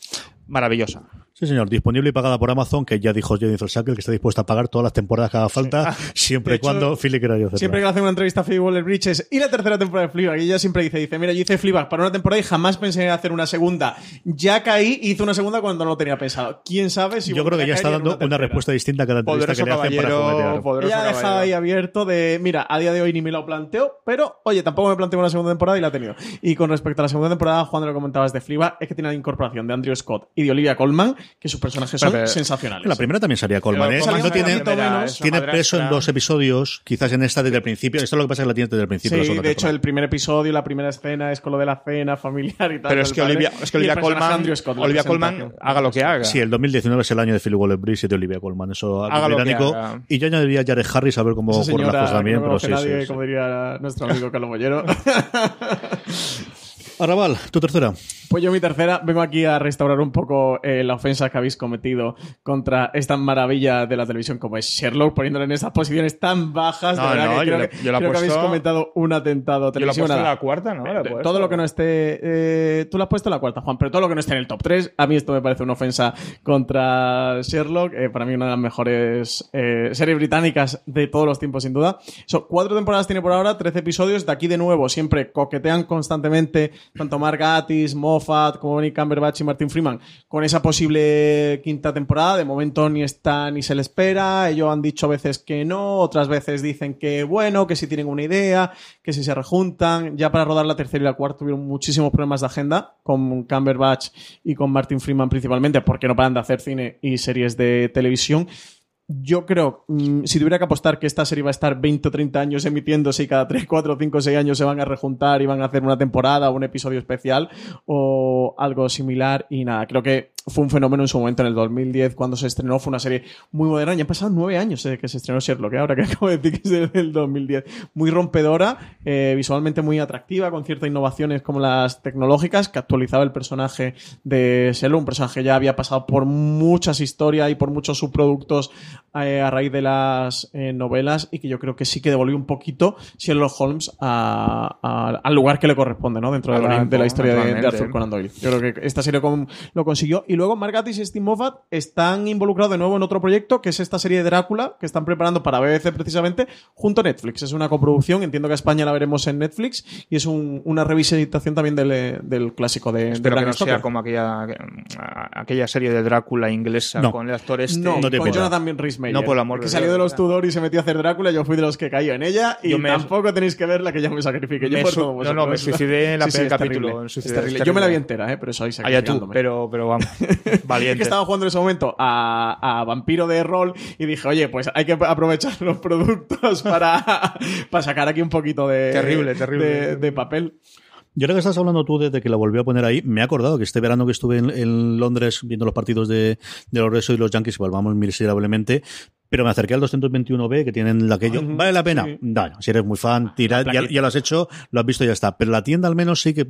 Maravillosa. Sí, señor. Disponible y pagada por Amazon, que ya dijo Jennifer Sackle que está dispuesta a pagar todas las temporadas que haga falta, sí. <laughs> siempre y cuando Philly quiera hacerlo. Siempre que le hacen una entrevista a Phoebe Waller-Bridges y la tercera temporada de Fleabag, y ella siempre dice, dice, mira, yo hice Fleabag para una temporada y jamás pensé en hacer una segunda. Ya caí y hice una segunda cuando no lo tenía pensado. ¿Quién sabe si Yo creo que ya está dando una, una, respuesta distinta a cada entrevista que le hacen para. Ella ha dejado ahí abierto de, mira, a día de hoy ni me lo planteo, pero, oye, tampoco me planteo una segunda temporada y la he tenido. Y con respecto a la segunda temporada, Juan, de lo comentabas de Fleabag, es que tiene la incorporación de Andrew Scott y de Olivia Colman, que sus personajes son pero, sensacionales. La primera también salía Colman, ¿eh? Colman no tiene, menos, tiene peso en dos episodios, quizás en esta desde el principio. Esto es lo que pasa es que la tienes desde el principio. Sí, de hecho, el primer episodio, la primera escena es con lo de la cena familiar y tal. Pero es que, Olivia, es que Olivia Colman, Scott, Olivia Colman haga lo que haga. Sí, el 2019 es el año de Philip Waller-Bridge y de Olivia Colman. Eso haga británico. Y yo añadiría a Jared Harris a ver cómo ocurren las cosas también. No pero sí, nadie, sí, como diría nuestro amigo Carlos Mollero. <laughs> Arrabal, tu tercera. Pues yo mi tercera vengo aquí a restaurar un poco eh, la ofensa que habéis cometido contra esta maravilla de la televisión como es Sherlock, poniéndole en esas posiciones tan bajas. No, de verdad no, que yo creo, le- que, yo la he creo que habéis puesto- comentado un atentado Yo la he puesto en la cuarta, ¿no? La puesto. Todo lo que no esté. eh, tú lo has puesto en la cuarta, Juan, pero todo lo que no esté en el top 3, a mí esto me parece una ofensa contra Sherlock. eh, para mí, una de las mejores eh, series británicas de todos los tiempos, sin duda. Son cuatro temporadas tiene por ahora, 13 episodios. De aquí de nuevo, siempre coquetean constantemente tanto Mark Gatiss, Moffat, como Benny Cumberbatch y Martin Freeman con esa posible quinta temporada. De momento ni está ni se le espera. Ellos han dicho a veces que no, otras veces dicen que bueno, que si tienen una idea, que si se rejuntan. Ya para rodar la tercera y la cuarta tuvieron muchísimos problemas de agenda con Cumberbatch y con Martin Freeman principalmente porque no paran de hacer cine y series de televisión. Yo creo, mm, si tuviera que apostar que esta serie va a estar 20 o 30 años emitiéndose y cada 3, 4, 5, 6 años se van a rejuntar y van a hacer una temporada o un episodio especial o algo similar y nada, creo que fue un fenómeno en su momento en el 2010 cuando se estrenó, fue una serie muy moderna, ya han pasado 9 años desde que se estrenó Sherlock, ¿eh? ahora que <laughs> acabo de decir que es del 2010, muy rompedora, eh, visualmente muy atractiva, con ciertas innovaciones como las tecnológicas, que actualizaba el personaje de Sherlock, un personaje que ya había pasado por muchas historias y por muchos subproductos eh, a raíz de las eh, novelas y que yo creo que sí que devolvió un poquito Sherlock Holmes a- a- al lugar que le corresponde, ¿no? Dentro de la, de la historia de, de. Arthur Conan Doyle. Yo creo que esta serie con- lo consiguió. Y luego Mark Gatiss y Steve Moffat están involucrados de nuevo en otro proyecto, que es esta serie de Drácula, que están preparando para BBC precisamente, junto a Netflix. Es una coproducción, entiendo que a España la veremos en Netflix, y es un- una revisitación también del, del clásico de, de Espero que no Stoker. sea como aquella, aquella serie de Drácula inglesa No. con el actor este. No, No te con pinta. Jonathan Rhys No, por el amor que salió de los Tudor y se metió a hacer Drácula. Yo fui de los que cayó en ella y Yo me- tampoco tenéis que verla, que ya me sacrifiqué. Yo Me por su- no, no, me suicidé en la <laughs> Sí, es capítulo, terrible, es terrible. es Yo me la vi entera, ¿eh? pero eso ahí Allá tú, sacrificándome. pero, pero vamos. Es <laughs> Valiente. que estaba jugando en ese momento a, a Vampiro de rol y dije, oye, pues hay que aprovechar <laughs> los productos para, para sacar aquí un poquito de, Terrible, terrible. de, de papel. Yo ahora que estás hablando tú desde que la volvió a poner ahí, me he acordado que este verano que estuve en, Londres viendo los partidos de, los Resos y los Yankees, igual vamos miserablemente, pero me acerqué al 221B que tienen aquello. ¿Vale la pena? No, no, si eres muy fan, tira, ya, ya lo has hecho, lo has visto y ya está. Pero la tienda al menos sí que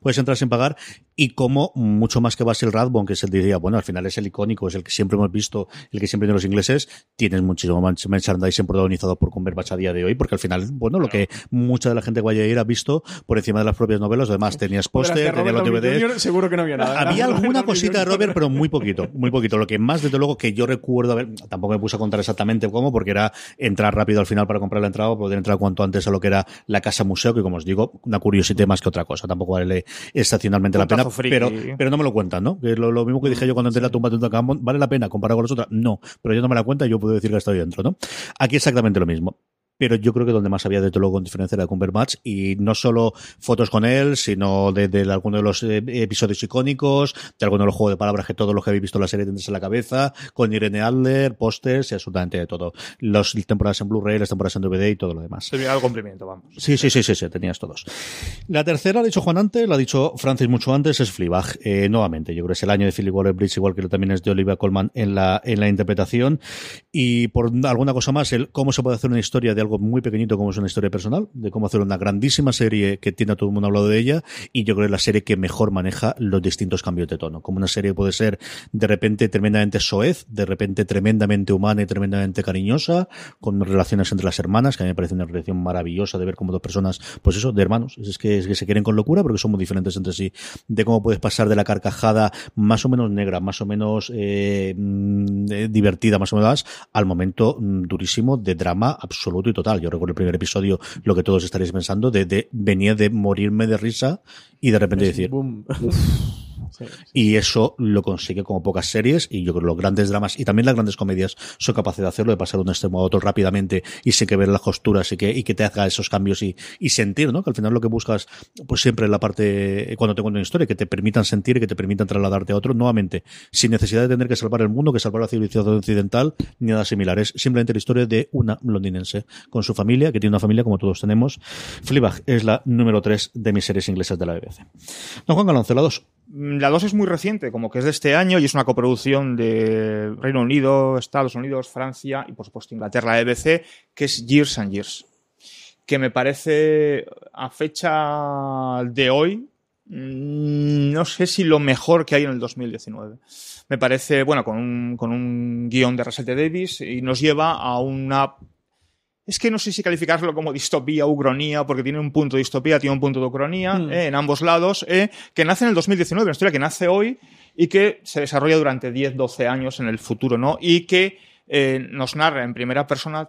puedes entrar sin pagar y como mucho más que Basil Rathbone, que es el diría, bueno, al final es el icónico, es el que siempre hemos visto, el que siempre tienen los ingleses, tienes muchísimo merchandising protagonizado por Cumberbatch a día de hoy, porque al final, bueno, lo que mucha de la gente que vaya a ir ha visto por encima de las propias novelas, además tenías póster, tenías los DVDs, seguro que no había nada. había <laughs> alguna cosita de. Robert, pero muy poquito, muy poquito. Lo que más, desde luego, que yo recuerdo, a ver, tampoco me puse a contar exactamente cómo, porque era entrar rápido al final para comprar la entrada, o poder entrar cuanto antes a lo que era la casa museo, que como os digo, una curiosidad más que otra cosa. Tampoco vale estacionalmente la pena, friki. pero, pero no me lo cuentan, ¿no? Que lo, lo mismo que dije yo cuando entré a la tumba de Tutankamón, ¿vale la pena comparado con las otras? No, pero yo no me la cuenta y yo puedo decir que estoy dentro, ¿no? Aquí exactamente lo mismo pero yo creo que donde más había desde luego con diferencia era Cumberbatch y no solo fotos con él, sino de, de alguno de los eh, episodios icónicos, de alguno de los juegos de palabras que todos los que habéis visto la serie tendréis en la cabeza, con Irene Adler, pósters y absolutamente de todo. Las temporadas en Blu-ray, las temporadas en DVD y todo lo demás. Se el cumplimiento, vamos. Sí, sí, sí, sí, sí, tenías todos. La tercera, lo ha dicho Juan antes, lo ha dicho Francis mucho antes, es Fleabag. Eh, nuevamente, yo creo que es el año de Philip Waller-Bridge, igual que lo también es de Olivia Colman en la, en la interpretación. Y por alguna cosa más, el cómo se puede hacer una historia de algo muy pequeñito como es una historia personal, de cómo hacer una grandísima serie que tiene a todo el mundo hablado de ella, y yo creo que es la serie que mejor maneja los distintos cambios de tono. Como una serie puede ser de repente tremendamente soez, de repente tremendamente humana y tremendamente cariñosa, con relaciones entre las hermanas, que a mí me parece una relación maravillosa de ver cómo dos personas, pues eso, de hermanos, es que, es que se quieren con locura porque son muy diferentes entre sí, de cómo puedes pasar de la carcajada más o menos negra, más o menos eh, mm, eh, divertida, más o menos, al momento mm, durísimo de drama absoluto y total. Yo recuerdo el primer episodio, lo que todos estaréis pensando, de, de venía de morirme de risa y de repente decir, Boom. <laughs> Sí, sí. y eso lo consigue como pocas series y yo creo que los grandes dramas y también las grandes comedias son capaces de hacerlo, de pasar de un extremo a otro rápidamente y sin que ver las costuras y que, y que te haga esos cambios y, y sentir, ¿no? Que al final lo que buscas pues siempre en la parte cuando te cuento una historia, que te permitan sentir y que te permitan trasladarte a otro nuevamente, sin necesidad de tener que salvar el mundo, que salvar la civilización occidental, ni nada similar. Es simplemente la historia de una londinense con su familia, que tiene una familia como todos tenemos. Fleabag es la número 3 de mis series inglesas de la BBC. Don Juan Galonce, la 2. Mm, La 2 es muy reciente, como que es de este año y es una coproducción de Reino Unido, Estados Unidos, Francia y por supuesto Inglaterra, la EBC, que es Years and Years. Que me parece a fecha de hoy, mm, no sé si lo mejor que hay en el 2019. Me parece, bueno, con un, con un guion de Russell. Davis y nos lleva a una es que no sé si calificarlo como distopía o ucronía, porque tiene un punto de distopía, tiene un punto de ucronía, Mm. eh, en ambos lados, eh, que nace en el 2019, una historia que nace hoy y que se desarrolla durante 10, 12 años en el futuro, ¿no? Y que eh, nos narra en primera persona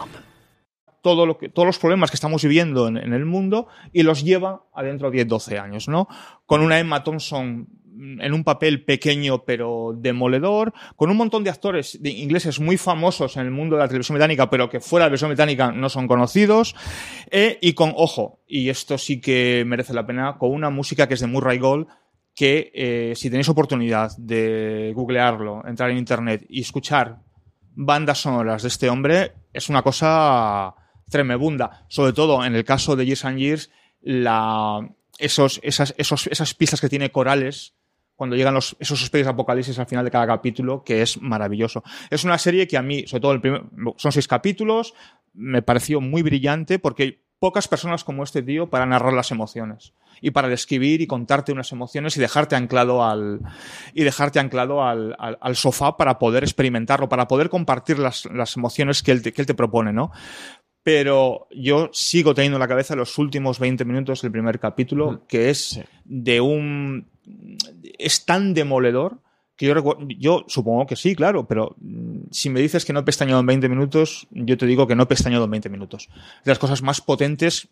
todo lo que, todos los problemas que estamos viviendo en, en el mundo y los lleva adentro de 10, 12 años, ¿no? Con una Emma Thompson en un papel pequeño pero demoledor, con un montón de actores de ingleses muy famosos en el mundo de la televisión británica, pero que fuera de la televisión británica no son conocidos, eh, y con, ojo, y esto sí que merece la pena, con una música que es de Murray Gold, que eh, si tenéis oportunidad de googlearlo, entrar en internet y escuchar bandas sonoras de este hombre, es una cosa tremebunda. Sobre todo en el caso de Years and Years, la, esos, esas, esos, esas pistas que tiene corales cuando llegan los, esos especies apocalipsis al final de cada capítulo, que es maravilloso. Es una serie que a mí, sobre todo el primer, son seis capítulos, me pareció muy brillante porque hay pocas personas como este tío para narrar las emociones y para describir y contarte unas emociones y dejarte anclado al y dejarte anclado al sofá para poder experimentarlo, para poder compartir las, las emociones que él, te, que él te propone, ¿no? Pero yo sigo teniendo en la cabeza los últimos 20 minutos del primer capítulo, que es Sí. de un... es tan demoledor que yo, recuerdo- yo supongo que sí, claro, pero mm, si me dices que no he pestañado en 20 minutos, yo te digo que no he pestañado en 20 minutos. De las cosas más potentes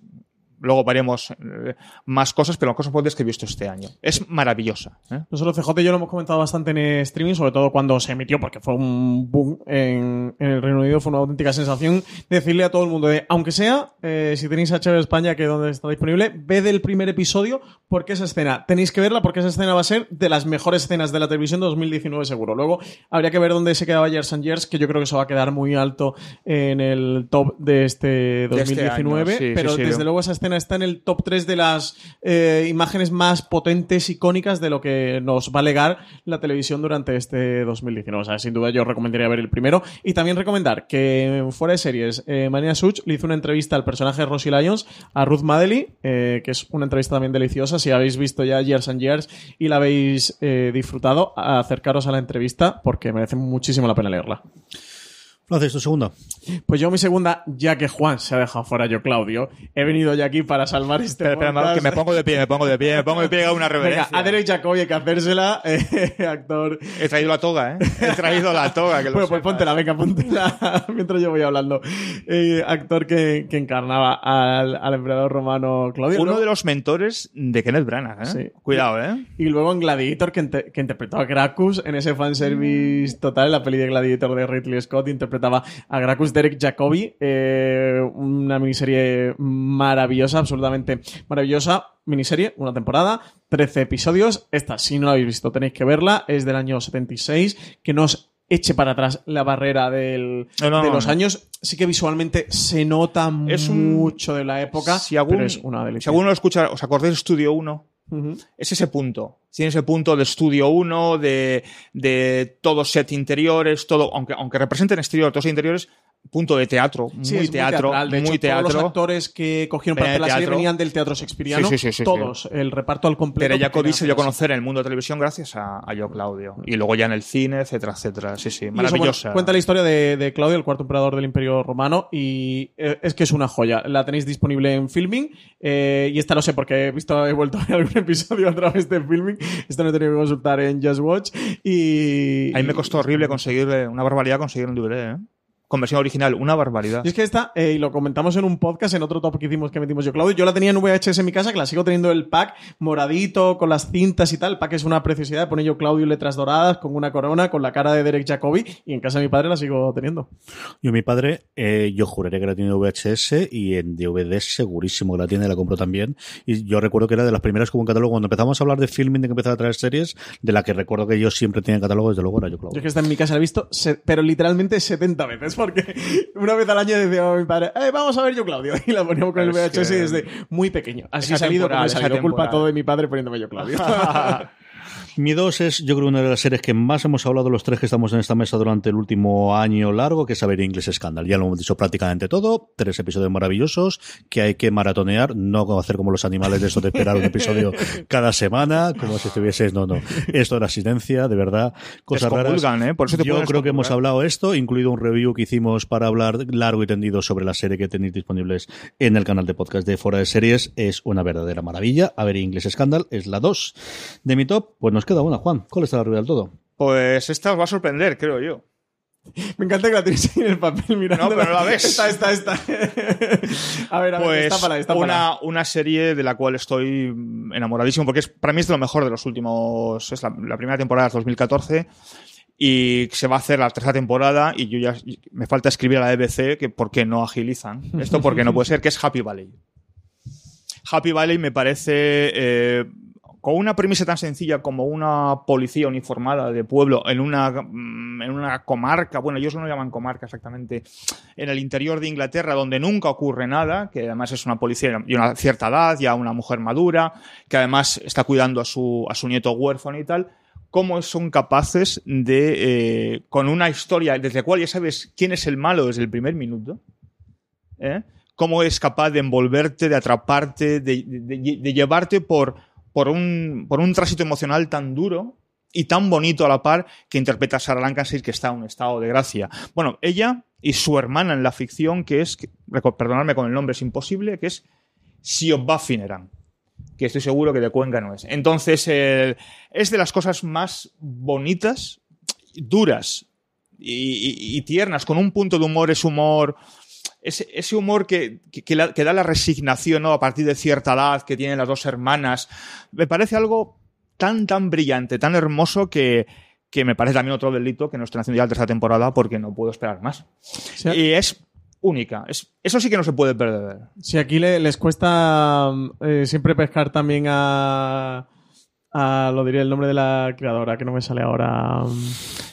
luego veremos eh, más cosas, pero las cosas potentes que he visto este año. Es maravillosa. ¿eh? Nosotros CJ y yo lo hemos comentado bastante en streaming, sobre todo cuando se emitió, porque fue un boom en, en el Reino Unido, fue una auténtica sensación decirle a todo el mundo de, aunque sea, eh, si tenéis HBO España, que es donde está disponible, ved el primer episodio porque esa escena, tenéis que verla porque esa escena va a ser de las mejores escenas de la televisión de 2019 seguro. Luego habría que ver dónde se quedaba Years and Years, que yo creo que eso va a quedar muy alto en el top de este 2019, año, sí, pero sí, sí. desde luego esa escena está en el top 3 de las eh, imágenes más potentes, icónicas de lo que nos va a legar la televisión durante este 2019. O sea, sin duda yo recomendaría ver el primero y también recomendar que fuera de series, eh, María Such le hizo una entrevista al personaje de Rosie Lyons, a Ruth Madeley, eh, que es una entrevista también deliciosa. Si habéis visto ya Years and Years y la habéis eh, disfrutado, acercaros a la entrevista porque merece muchísimo la pena leerla. Francis, tu segunda. Pues yo mi segunda, ya que Juan se ha dejado fuera yo, Claudio, he venido ya aquí para salvar este Espera, espera, podcast. que me pongo de pie, me pongo de pie, me pongo de pie a una Venga, reverencia. a Derek Jacobi hay que hacérsela, eh, <laughs> actor. He traído la toga, ¿eh? He traído la toga. Que lo Bueno, pues sepas. póntela, venga, póntela <laughs> mientras yo voy hablando. Eh, actor que, que encarnaba al, al emperador romano Claudio. Uno de los mentores de Kenneth Branagh, ¿eh? Sí. Cuidado, ¿eh? Y luego en Gladiator, que, que interpretó a Gracchus en ese fanservice total, en la peli de Gladiator de Ridley Scott, interpretaba a Gracus Derek Jacobi, eh, una miniserie maravillosa, absolutamente maravillosa. Miniserie, una temporada, 13 episodios. Esta, si no la habéis visto, tenéis que verla. Es del año 76, que nos eche para atrás la barrera del, de los años. Sí que visualmente se nota mucho de la época, si pero es una delicia. Si alguno lo escucha, ¿os acordáis Studio 1? Es ese punto. Tiene ese punto de estudio 1, de, de todo set interiores, todo, aunque, aunque representen exterior, todos interiores, punto de teatro, Sí, muy teatro, teatral. De muy hecho, Todos los actores que cogieron para Venían hacer la serie venían del teatro shakespeariano. Sí, sí, todos. El reparto al completo. Porque Jacobi se dio a conocer en el mundo de televisión gracias a, a Yo Claudio. Y luego ya en el cine, etcétera, etcétera. Sí, sí, eso, maravillosa. bueno, cuenta la historia de, de Claudio, el cuarto emperador del Imperio Romano, y eh, es que es una joya. La tenéis disponible en Filming, eh, y esta lo sé porque he visto, he vuelto a ver algún <laughs> episodio a través de Filming. Esta no he tenido que consultar en Just Watch. Y. A mí me costó horrible conseguir, eh, una barbaridad conseguir un DVD, ¿eh? Con versión original, una barbaridad. Y es que esta, eh, y lo comentamos en un podcast, en otro top que hicimos que metimos yo, Claudio, yo la tenía en VHS en mi casa, que la sigo teniendo el pack moradito, con las cintas y tal. El pack es una preciosidad, pone yo Claudio en letras doradas, con una corona, con la cara de Derek Jacobi, y en casa de mi padre la sigo teniendo. Yo, mi padre, eh, yo juraría que la tiene en VHS y en DVD segurísimo que la tiene, la compró también. Y yo recuerdo que era de las primeras como un catálogo. Cuando empezamos a hablar de filming, de que empezaba a traer series, de la que recuerdo que yo siempre tenía en catálogo, desde luego era yo, Yo Claudio. es que esta en mi casa la he visto, se- pero literalmente 70 veces, porque una vez al año decía mi padre, eh, vamos a ver yo Claudio, <laughs> y la poníamos con el VHS desde muy pequeño. Así he salido como salido, culpa todo de mi padre poniéndome yo Claudio. <laughs> <laughs> Mi dos es, yo creo, una de las series que más hemos hablado los tres que estamos en esta mesa durante el último año largo, que es saber English Scandal. Ya lo hemos dicho prácticamente todo. Tres episodios maravillosos que hay que maratonear, no hacer como los animales de eso de esperar un episodio <laughs> cada semana, como si estuvieses, no, no. Esto era asistencia, de verdad. Cosas raras. ¿eh? Por eso te Yo creo que hemos hablado esto, incluido un review que hicimos para hablar largo y tendido sobre la serie que tenéis disponibles en el canal de podcast de Fuera de Series. Es una verdadera maravilla. A ver, English Scandal es la 2 de mi top. Pues nos queda una, Juan. ¿Cuál está arriba del todo? Pues esta os va a sorprender, creo yo. <laughs> me encanta que la tienes ahí en el papel mirando. No, pero no la ves. Esta, esta, esta. <laughs> a ver, a ver, Pues destápala, destápala. una, una serie de la cual estoy enamoradísimo, porque es, para mí es de lo mejor de los últimos. Es la, la primera temporada es 2014 y se va a hacer la tercera temporada y yo ya me falta escribir a la BBC que por qué no agilizan esto porque no puede ser que es Happy Valley Happy Valley me parece eh, con una premisa tan sencilla como una policía uniformada de pueblo en una mm, en una comarca bueno ellos no lo llaman comarca exactamente en el interior de Inglaterra donde nunca ocurre nada que además es una policía de una cierta edad ya una mujer madura que además está cuidando a su a su nieto huérfano y tal cómo son capaces de, eh, con una historia desde la cual ya sabes quién es el malo desde el primer minuto, ¿eh? cómo es capaz de envolverte, de atraparte, de, de- de llevarte por, por, un, por un tránsito emocional tan duro y tan bonito a la par que interpreta a Sarah Lancashire, que está en un estado de gracia. Bueno, ella y su hermana en la ficción, que es, perdonadme con el nombre, es imposible, que es Siobha Finneran que estoy seguro que de Cuenca no es. Entonces, es de las cosas más bonitas, duras y- y tiernas, con un punto de humor, es humor ese, ese humor que, que, que la- que da la resignación ¿no? a partir de cierta edad que tienen las dos hermanas, me parece algo tan, tan brillante, tan hermoso que, que me parece también otro delito que no estén haciendo ya la tercera temporada porque no puedo esperar más. Sí. Y es única. Es, eso sí que no se puede perder. Si aquí le- les cuesta eh, siempre pescar también a, a. Lo diría el nombre de la creadora, que no me sale ahora. um,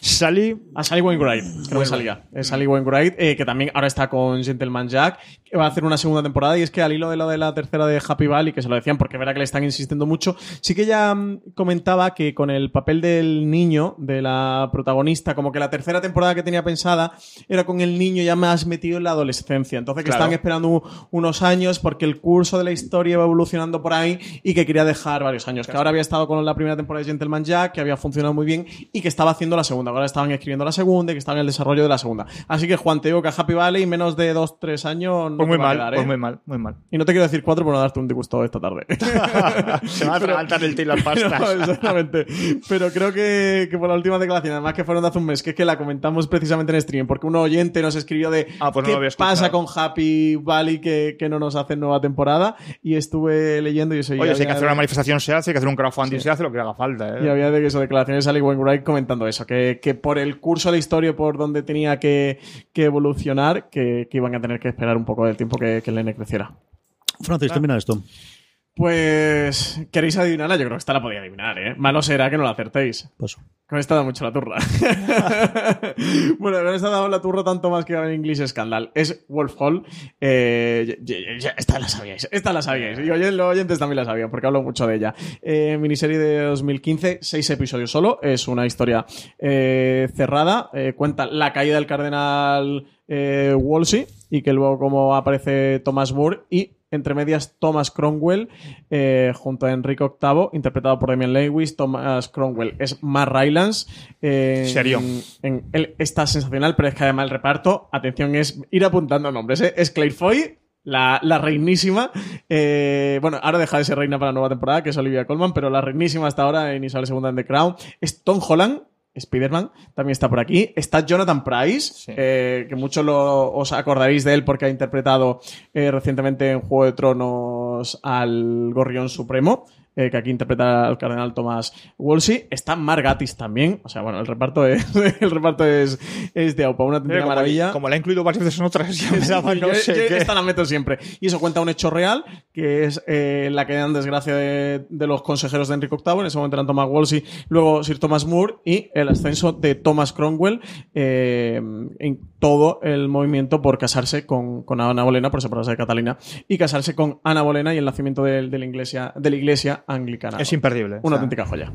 Sally. A Sally Wainwright, que no me salía. Es Sally Wainwright, eh, que también ahora está con Gentleman Jack, que va a hacer una segunda temporada. Y es que al hilo de lo de la tercera de Happy Valley, que se lo decían porque verá que le están insistiendo mucho, sí que ella mm, comentaba que con el papel del niño, de la protagonista, como que la tercera temporada que tenía pensada era con el niño ya más metido en la adolescencia. Entonces que Claro. están esperando unos años porque el curso de la historia va evolucionando por ahí y que quería dejar varios años. Que ahora había estado con la primera temporada de Gentleman Jack, que había funcionado muy bien y que estaba haciendo la segunda. Ahora estaban escribiendo la segunda y que estaban en el desarrollo de la segunda. Así que Juan, te digo que a Happy Valley en menos de dos, tres años no Pues te muy va a mal, quedar, ¿eh? pues muy mal, muy mal. Y no te quiero decir cuatro por no darte un disgusto esta tarde. <laughs> Se va a atragantar el y las <laughs> pastas. Exactamente. Pero creo que, que por la última declaración, además que fueron de hace un mes, que es que la comentamos precisamente en stream, porque un oyente nos escribió de Ah, pues no qué pasa con Happy Valley que, que no nos hacen nueva temporada. Y estuve leyendo y eso Oye, si hay que hacer una manifestación se hace, hay que hacer un crowdfunding se hace, lo que haga falta. ¿eh? y había de eso, declaraciones de Sally Wainwright comentando eso, que, que por el curso de la historia, por donde tenía que, que evolucionar, que, que iban a tener que esperar un poco del tiempo que, que el nene creciera. Francis, termina esto. Pues, ¿queréis adivinarla? Yo creo que esta la podía adivinar, ¿eh? Malo será que no la acertéis. Paso. Con esta da mucho la turra. <laughs> bueno, con esta da la turra tanto más que en English Scandal. Es Wolf Hall. Eh, ya- ya- ya- esta la sabíais. Esta la sabíais. Y oye, los oyentes también la sabían, porque hablo mucho de ella. Eh, miniserie de 2015, seis episodios solo. Es una historia eh, cerrada. Eh, cuenta la caída del cardenal eh, Wolsey y que luego como aparece Thomas Moore y entre medias Thomas Cromwell eh, junto a Enrique VIII interpretado por Damian Lewis Thomas Cromwell es Mark Rylance eh, Serio. en- está sensacional pero es que además el reparto atención es ir apuntando nombres ¿eh? es Claire Foy la, la reinísima, eh, bueno, ahora deja de ser reina para la nueva temporada, que es Olivia Colman, pero la reinísima hasta ahora en Isabel II en The Crown es Tom Holland, Spider-Man, también está por aquí. Está Jonathan Price, eh, que muchos lo- os acordaréis de él porque ha interpretado eh, recientemente en Juego de Tronos al Gorrión Supremo. Eh, que aquí interpreta al cardenal Thomas Wolsey. Está Mark Gatiss también. O sea, bueno, el reparto es, <laughs> el reparto es, es de Aupa, una Mira, auténtica como, maravilla. como la he incluido varias veces en otras, ya me <laughs> daba no Yo- sé yo qué. Esta la meto siempre. Y eso cuenta un hecho real, que es eh, la caída en desgracia de, de los consejeros de Enrique VIII. En ese momento eran Thomas Wolsey, luego Sir Thomas Moore y el ascenso de Thomas Cromwell eh, en todo el movimiento por casarse con, con Ana Bolena, por separarse de Catalina, y casarse con Ana Bolena y el nacimiento de, de la, iglesia, de la iglesia anglicana. Es imperdible. Una o sea, auténtica joya.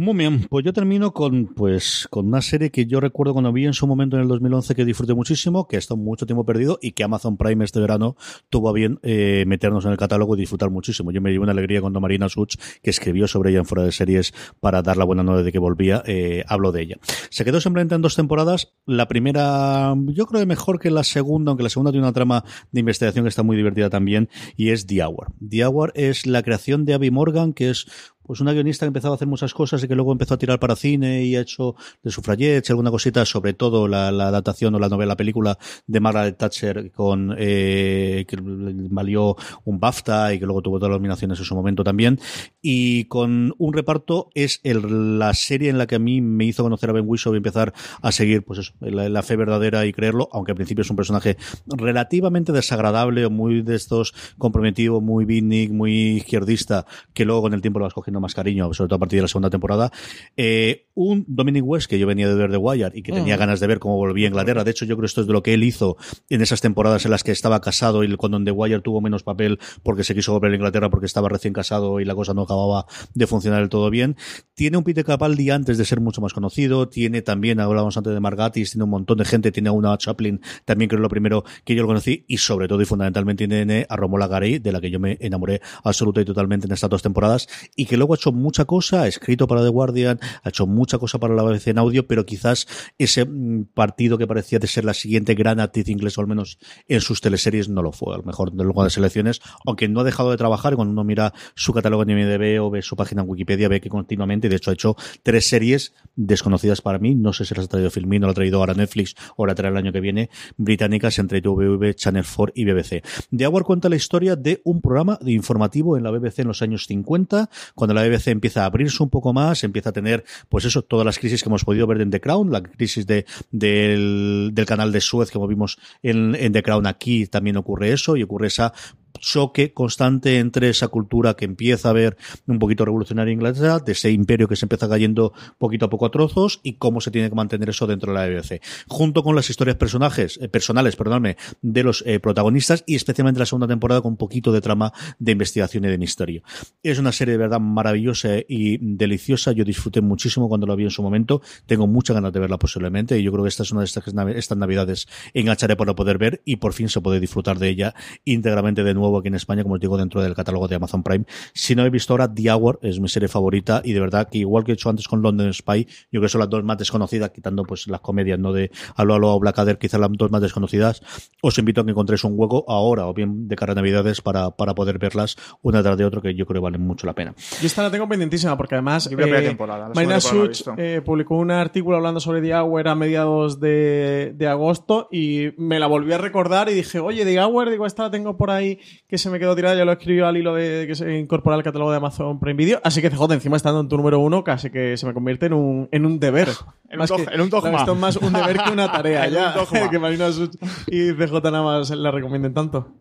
Muy bien, pues yo termino con pues con una serie que yo recuerdo cuando vi en su momento en el 2011 que disfruté muchísimo, que ha estado mucho tiempo perdido y que Amazon Prime este verano tuvo a bien eh, meternos en el catálogo y disfrutar muchísimo. Yo me llevé una alegría cuando Marina Such, que escribió sobre ella en Fuera de Series para dar la buena nueva de que volvía, eh, habló de ella. Se quedó simplemente en dos temporadas. La primera, yo creo que mejor que la segunda, aunque la segunda tiene una trama de investigación que está muy divertida también, y es The Hour. The Hour es la creación de Abby Morgan, que es pues una guionista que empezaba a hacer muchas cosas y que luego empezó a tirar para cine y ha hecho de sufragettes y alguna cosita, sobre todo la, adaptación o la novela, la película de Margaret Thatcher con eh, que valió un BAFTA y que luego tuvo todas las nominaciones en su momento también. Y con un reparto es el, la serie en la que a mí me hizo conocer a Ben Whishaw y empezar a seguir pues eso, la, la fe verdadera y creerlo, aunque al principio es un personaje relativamente desagradable o muy de estos comprometido, muy beatnik, muy izquierdista, que luego con el tiempo lo vas cogiendo más cariño, sobre todo a partir de la segunda temporada. Eh, un Dominic West que yo venía de ver The Wire y que tenía Mm. ganas de ver cómo volvía a Inglaterra. De hecho, yo creo que esto es de lo que él hizo en esas temporadas en las que estaba casado y cuando en The Wire tuvo menos papel porque se quiso volver a Inglaterra porque estaba recién casado y la cosa no acababa de funcionar del todo bien. Tiene un Peter Capaldi antes de ser mucho más conocido. Tiene también, hablábamos antes de Margatis, tiene un montón de gente. Tiene a una Chaplin también, es lo primero que yo lo conocí. Y sobre todo y fundamentalmente tiene a Romola Garay, de la que yo me enamoré absoluta y totalmente en estas dos temporadas. Y que luego ha hecho mucha cosa, ha escrito para The Guardian, ha hecho mucha cosa para la BBC en audio, pero quizás ese mm, partido que parecía de ser la siguiente gran actriz inglesa, al menos en sus teleseries, no lo fue. A lo mejor luego de selecciones, aunque no ha dejado de trabajar, cuando uno mira su catálogo en IMDb o ve su página en Wikipedia, ve que continuamente, de hecho, ha hecho tres series desconocidas para mí. No sé si las ha traído Filmin, o la ha traído ahora Netflix o la traerá el año que viene, británicas entre WV, Channel 4 y BBC. The Hour cuenta la historia de un programa de informativo en la BBC en los años 50, cuando la BBC empieza a abrirse un poco más, empieza a tener, pues eso, todas las crisis que hemos podido ver en The Crown, la crisis de, del, canal de Suez que vimos en The Crown aquí también ocurre eso y ocurre esa choque constante entre esa cultura que empieza a ver un poquito revolucionaria en Inglaterra, de ese imperio que se empieza cayendo poquito a poco a trozos y cómo se tiene que mantener eso dentro de la BBC. Junto con las historias personajes, eh, personales, perdóname, de los eh, protagonistas y especialmente la segunda temporada con un poquito de trama de investigación y de misterio. Es una serie de verdad maravillosa y deliciosa. Yo disfruté muchísimo cuando la vi en su momento. Tengo muchas ganas de verla posiblemente y yo creo que esta es una de estas, estas navidades engancharé para poder ver y por fin se puede disfrutar de ella íntegramente de nuevo aquí en España, como os digo, dentro del catálogo de Amazon Prime. Si no he visto ahora, The Hour es mi serie favorita y de verdad que igual que he hecho antes con London Spy, yo creo que son las dos más desconocidas, quitando pues las comedias, ¿no? De Alo Alo o Blackadder, quizás las dos más desconocidas. Os invito a que encontréis un hueco ahora o bien de cara a Navidades para, para poder verlas una tras de otra, que yo creo que valen mucho la pena. Yo esta la tengo pendientísima porque además eh, Marina Such eh, publicó un artículo hablando sobre The Hour a mediados de, de agosto y me la volví a recordar y dije, oye, The Hour, digo, esta la tengo por ahí que se me quedó tirada, ya lo escribió al hilo de que se incorpora al catálogo de Amazon Prime Video, así que CJ encima estando en tu número uno casi que se me convierte en un, en un deber. <laughs> En un Más que- en un dogma. Esto es más un deber que una tarea <laughs> En ya, un <laughs> que Marina Such y CJ nada más la recomienden tanto.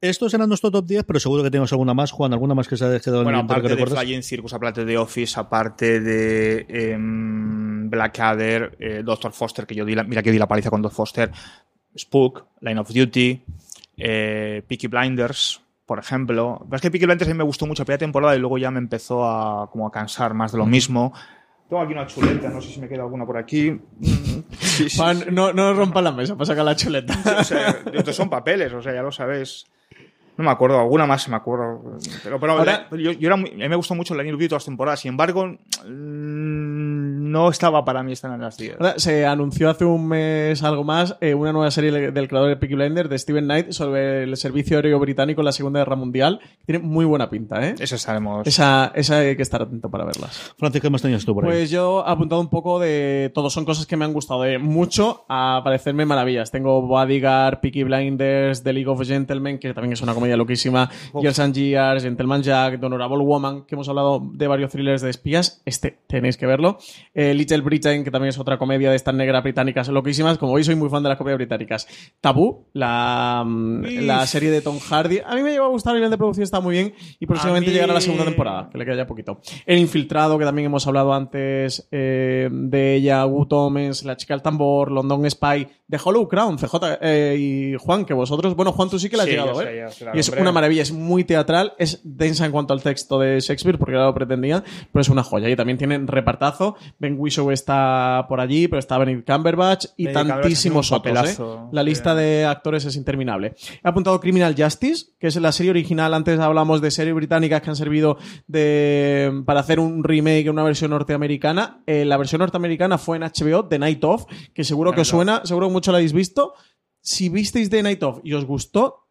Estos eran nuestro top 10, pero seguro que tenemos alguna más, Juan, alguna más que se haya quedado Bueno, en el aparte que de? Flying Circus, aparte de Office, aparte de em, Blackadder, eh, Doctor Foster, que yo di la, mira que di la paliza con Doctor Foster, Spook, Line of Duty, eh, Peaky Blinders, por ejemplo. Pero es que Peaky Blinders a mí me gustó mucho la primera temporada y luego ya me empezó a, como a cansar más de lo mismo. Tengo aquí una chuleta, no sé si me queda alguna por aquí. Mm, sí, sí, Juan, sí. no, no rompa la mesa para sacar la chuleta. O sea, estos son papeles, o sea, ya lo sabéis. No me acuerdo, alguna más me acuerdo. Pero, pero Ahora- la- yo, yo era muy- a mí me gustó mucho la New todas las temporadas. Sin embargo, mm, no estaba para mí estar en las 10. Ahora, Se anunció hace un mes algo más eh, una nueva serie del creador de Peaky Blinders, de Steven Knight, sobre el servicio aéreo británico en la Segunda Guerra Mundial. Tiene muy buena pinta, ¿eh? Eso estaremos. Esa, esa hay que estar atento para verlas. Francis, ¿qué más tenías tú por ahí? Pues yo he apuntado un poco de todo. Son cosas que me han gustado de mucho a parecerme maravillas. Tengo Bodyguard, Peaky Blinders, The League of Gentlemen, que también es una comedia loquísima, Years and Years, Gentleman Jack, The Honorable Woman, que hemos hablado de varios thrillers de espías. Este tenéis que verlo. Eh, Little Britain, que también es otra comedia de estas negras británicas loquísimas. Como veis, soy muy fan de las comedias británicas. Tabú, la, mm, la serie de Tom Hardy. A mí me llegó a gustar, a nivel de producción está muy bien y próximamente mí- llegará la segunda temporada, que le queda ya poquito. El Infiltrado, que también hemos hablado antes eh, de ella, Wood Omens, La chica del tambor, London Spy, de Hollow Crown, CJ eh, y Juan, que vosotros, bueno, Juan, tú sí que la has Sí, llegado sé, yo la y es una maravilla, es muy teatral, es densa en cuanto al texto de Shakespeare, porque ya lo pretendía, pero es una joya. Y también tienen repartazo. Ben Whishaw está por allí, pero está Benedict Cumberbatch y Benedict tantísimos otros. ¿eh? La lista de actores es interminable. He apuntado Criminal Justice, que es la serie original. Antes hablamos de series británicas que han servido de, para hacer un remake, una versión norteamericana. Eh, la versión norteamericana fue en HBO, The Night Of, que seguro que os suena, seguro que mucho la habéis visto. Si visteis The Night Of y os gustó,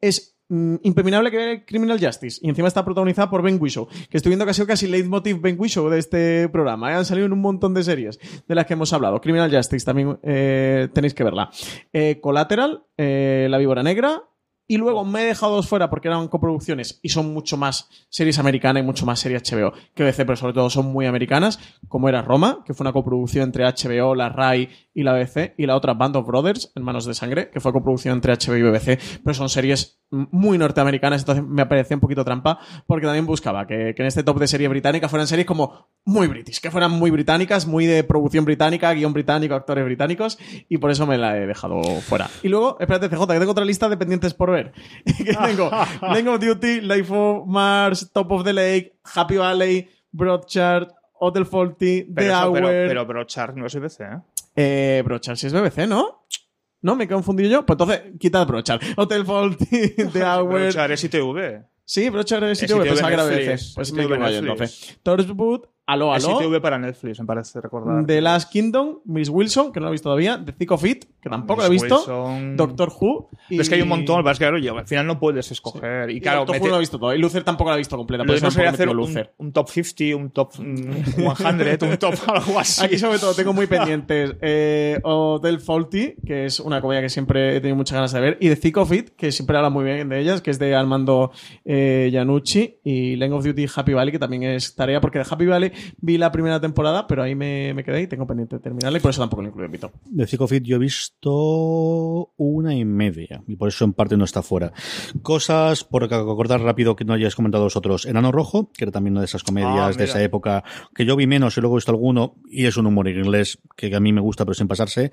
es mm, imperminable que ver Criminal Justice. Y encima está protagonizada por Ben Whishaw, que estoy viendo que ha sido casi leitmotiv Ben Whishaw de este programa. ¿eh? Han salido en un montón de series de las que hemos hablado. Criminal Justice también eh, tenéis que verla. Eh, Collateral, eh, La Víbora Negra. Y luego me he dejado dos fuera porque eran coproducciones y son mucho más series americanas y mucho más series HBO que BBC, pero sobre todo son muy americanas, como era Roma, que fue una coproducción entre HBO, la RAI y la BBC, y la otra Band of Brothers, Hermanos de Sangre, que fue coproducción entre HBO y BBC, pero son series muy norteamericanas, entonces me parecía un poquito trampa, porque también buscaba que, que en este top de serie británica fueran series como muy british, que fueran muy británicas, muy de producción británica, guion británico, actores británicos, y por eso me la he dejado fuera. Y luego, espérate, CJ, que tengo otra lista de pendientes por ver. <laughs> tengo <laughs> Line of Duty, Life of Mars, Top of the Lake, Happy Valley, Broadchurch, Hotel Faulty, The Pero, eso- Hour. pero, pero Brochard no es BBC, ¿eh? Eh, Brochard, si es BBC, ¿no? ¿No? ¿Me he confundido yo? Pues entonces, quitad Brochard. Hotel Faulty, <laughs> The Hour. Brochard es ITV. Sí, 8 es sitio pensaba que era BBC. Pues me equivoco yo entonces. Torchwood, Aló, Es aló. ITV para Netflix, me parece recordar. The Last Kingdom, Miss Wilson, que no lo he visto todavía, The Thick of It, que tampoco lo he Miss visto, Wilson. Doctor Who. Pero Es que hay un montón, pasa es que claro, yo, al final no puedes escoger. Y Y claro, Doctor mete- Who no lo he visto todo. Y Luther tampoco lo he visto completa. lo Por que eso no hacer un, Luther. un top 50, un top mm, 100, un top <laughs> algo así. Aquí sobre todo tengo muy pendientes eh, Hotel Faulty, que es una comedia que siempre he tenido muchas ganas de ver, y The Thick of It, que siempre habla muy bien de ellas, que es de Armando eh, Iannucci, y Length of Duty Happy Valley, que también es tarea, porque de Happy Valley vi la primera temporada, pero ahí me, me quedé y tengo pendiente de terminarla, y por eso tampoco lo incluyo en mi top. De Fit yo he visto una y media y por eso en parte no está fuera. Cosas, por acordar rápido que no hayáis comentado vosotros. Enano Rojo, que era también una de esas comedias Ah, de esa época que yo vi menos y luego he visto alguno y es un humor inglés que a mí me gusta pero sin pasarse.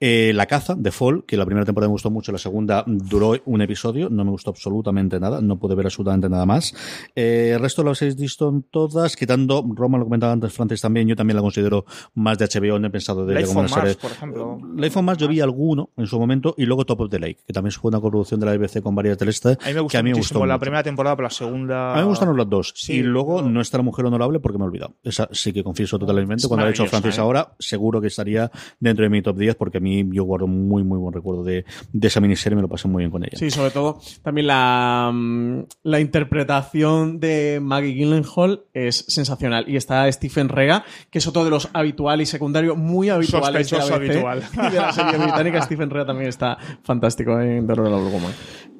Eh, la Caza, de Fall, que la primera temporada me gustó mucho, la segunda duró un episodio, no me gustó absolutamente nada, no pude ver absolutamente nada más. Eh, el resto lo habéis visto en todas, quitando, Roma lo comentaba antes, Francis también, yo también la considero más de HBO, no he pensado de ella Life como on una Mars, serie. por ejemplo. Life on Mars yo vi alguno en su momento y luego Top of the Lake, que también fue una producción de la BBC con varias del este. A mí me gustó que a mí me gustó la mucho. primera temporada, pero la segunda. A mí me gustaron las dos. Sí, y luego no está la mujer honorable porque me he olvidado. Esa sí que confieso totalmente. Es Cuando lo ha hecho maravillosa, Francis ¿eh? ahora, seguro que estaría dentro de mi top 10 porque a mí yo guardo muy, muy buen recuerdo de, de esa miniserie. Me lo pasé muy bien con ella. Sí, sobre todo también la, mm, la interpretación de Maggie Gyllenhaal es sensacional. Y está Stephen Rea, que es otro de los habituales y secundarios muy habituales de la habitual. y de la serie británica. <laughs> Stephen Rea también está fantástico en The Royal Blue Woman.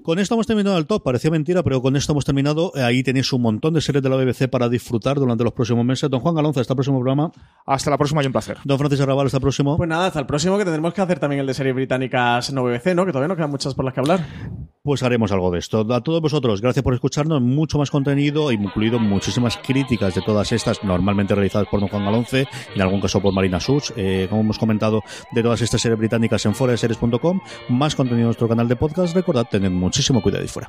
Con esto hemos terminado el top. Parecía mentira, pero con esto hemos terminado. Eh, Ahí tenéis un montón de series de la BBC para disfrutar durante los próximos meses. Don Juan Galonza, hasta el próximo programa. Hasta la próxima y un placer. Don Francis Arrabal, hasta el próximo. Pues nada, hasta el próximo que tendremos que hacer también el de series británicas no BBC, ¿no? Que todavía nos quedan muchas por las que hablar. Pues haremos algo de esto. A todos vosotros, gracias por escucharnos. Mucho más contenido, incluido muchísimas críticas de todas estas, normalmente realizadas por don Juan Galonce, en algún caso por Marina Such, eh, como hemos comentado, de todas estas series británicas en foradeseries.com. Más contenido en nuestro canal de podcast. Recordad, tened muchísimo cuidado y fuera.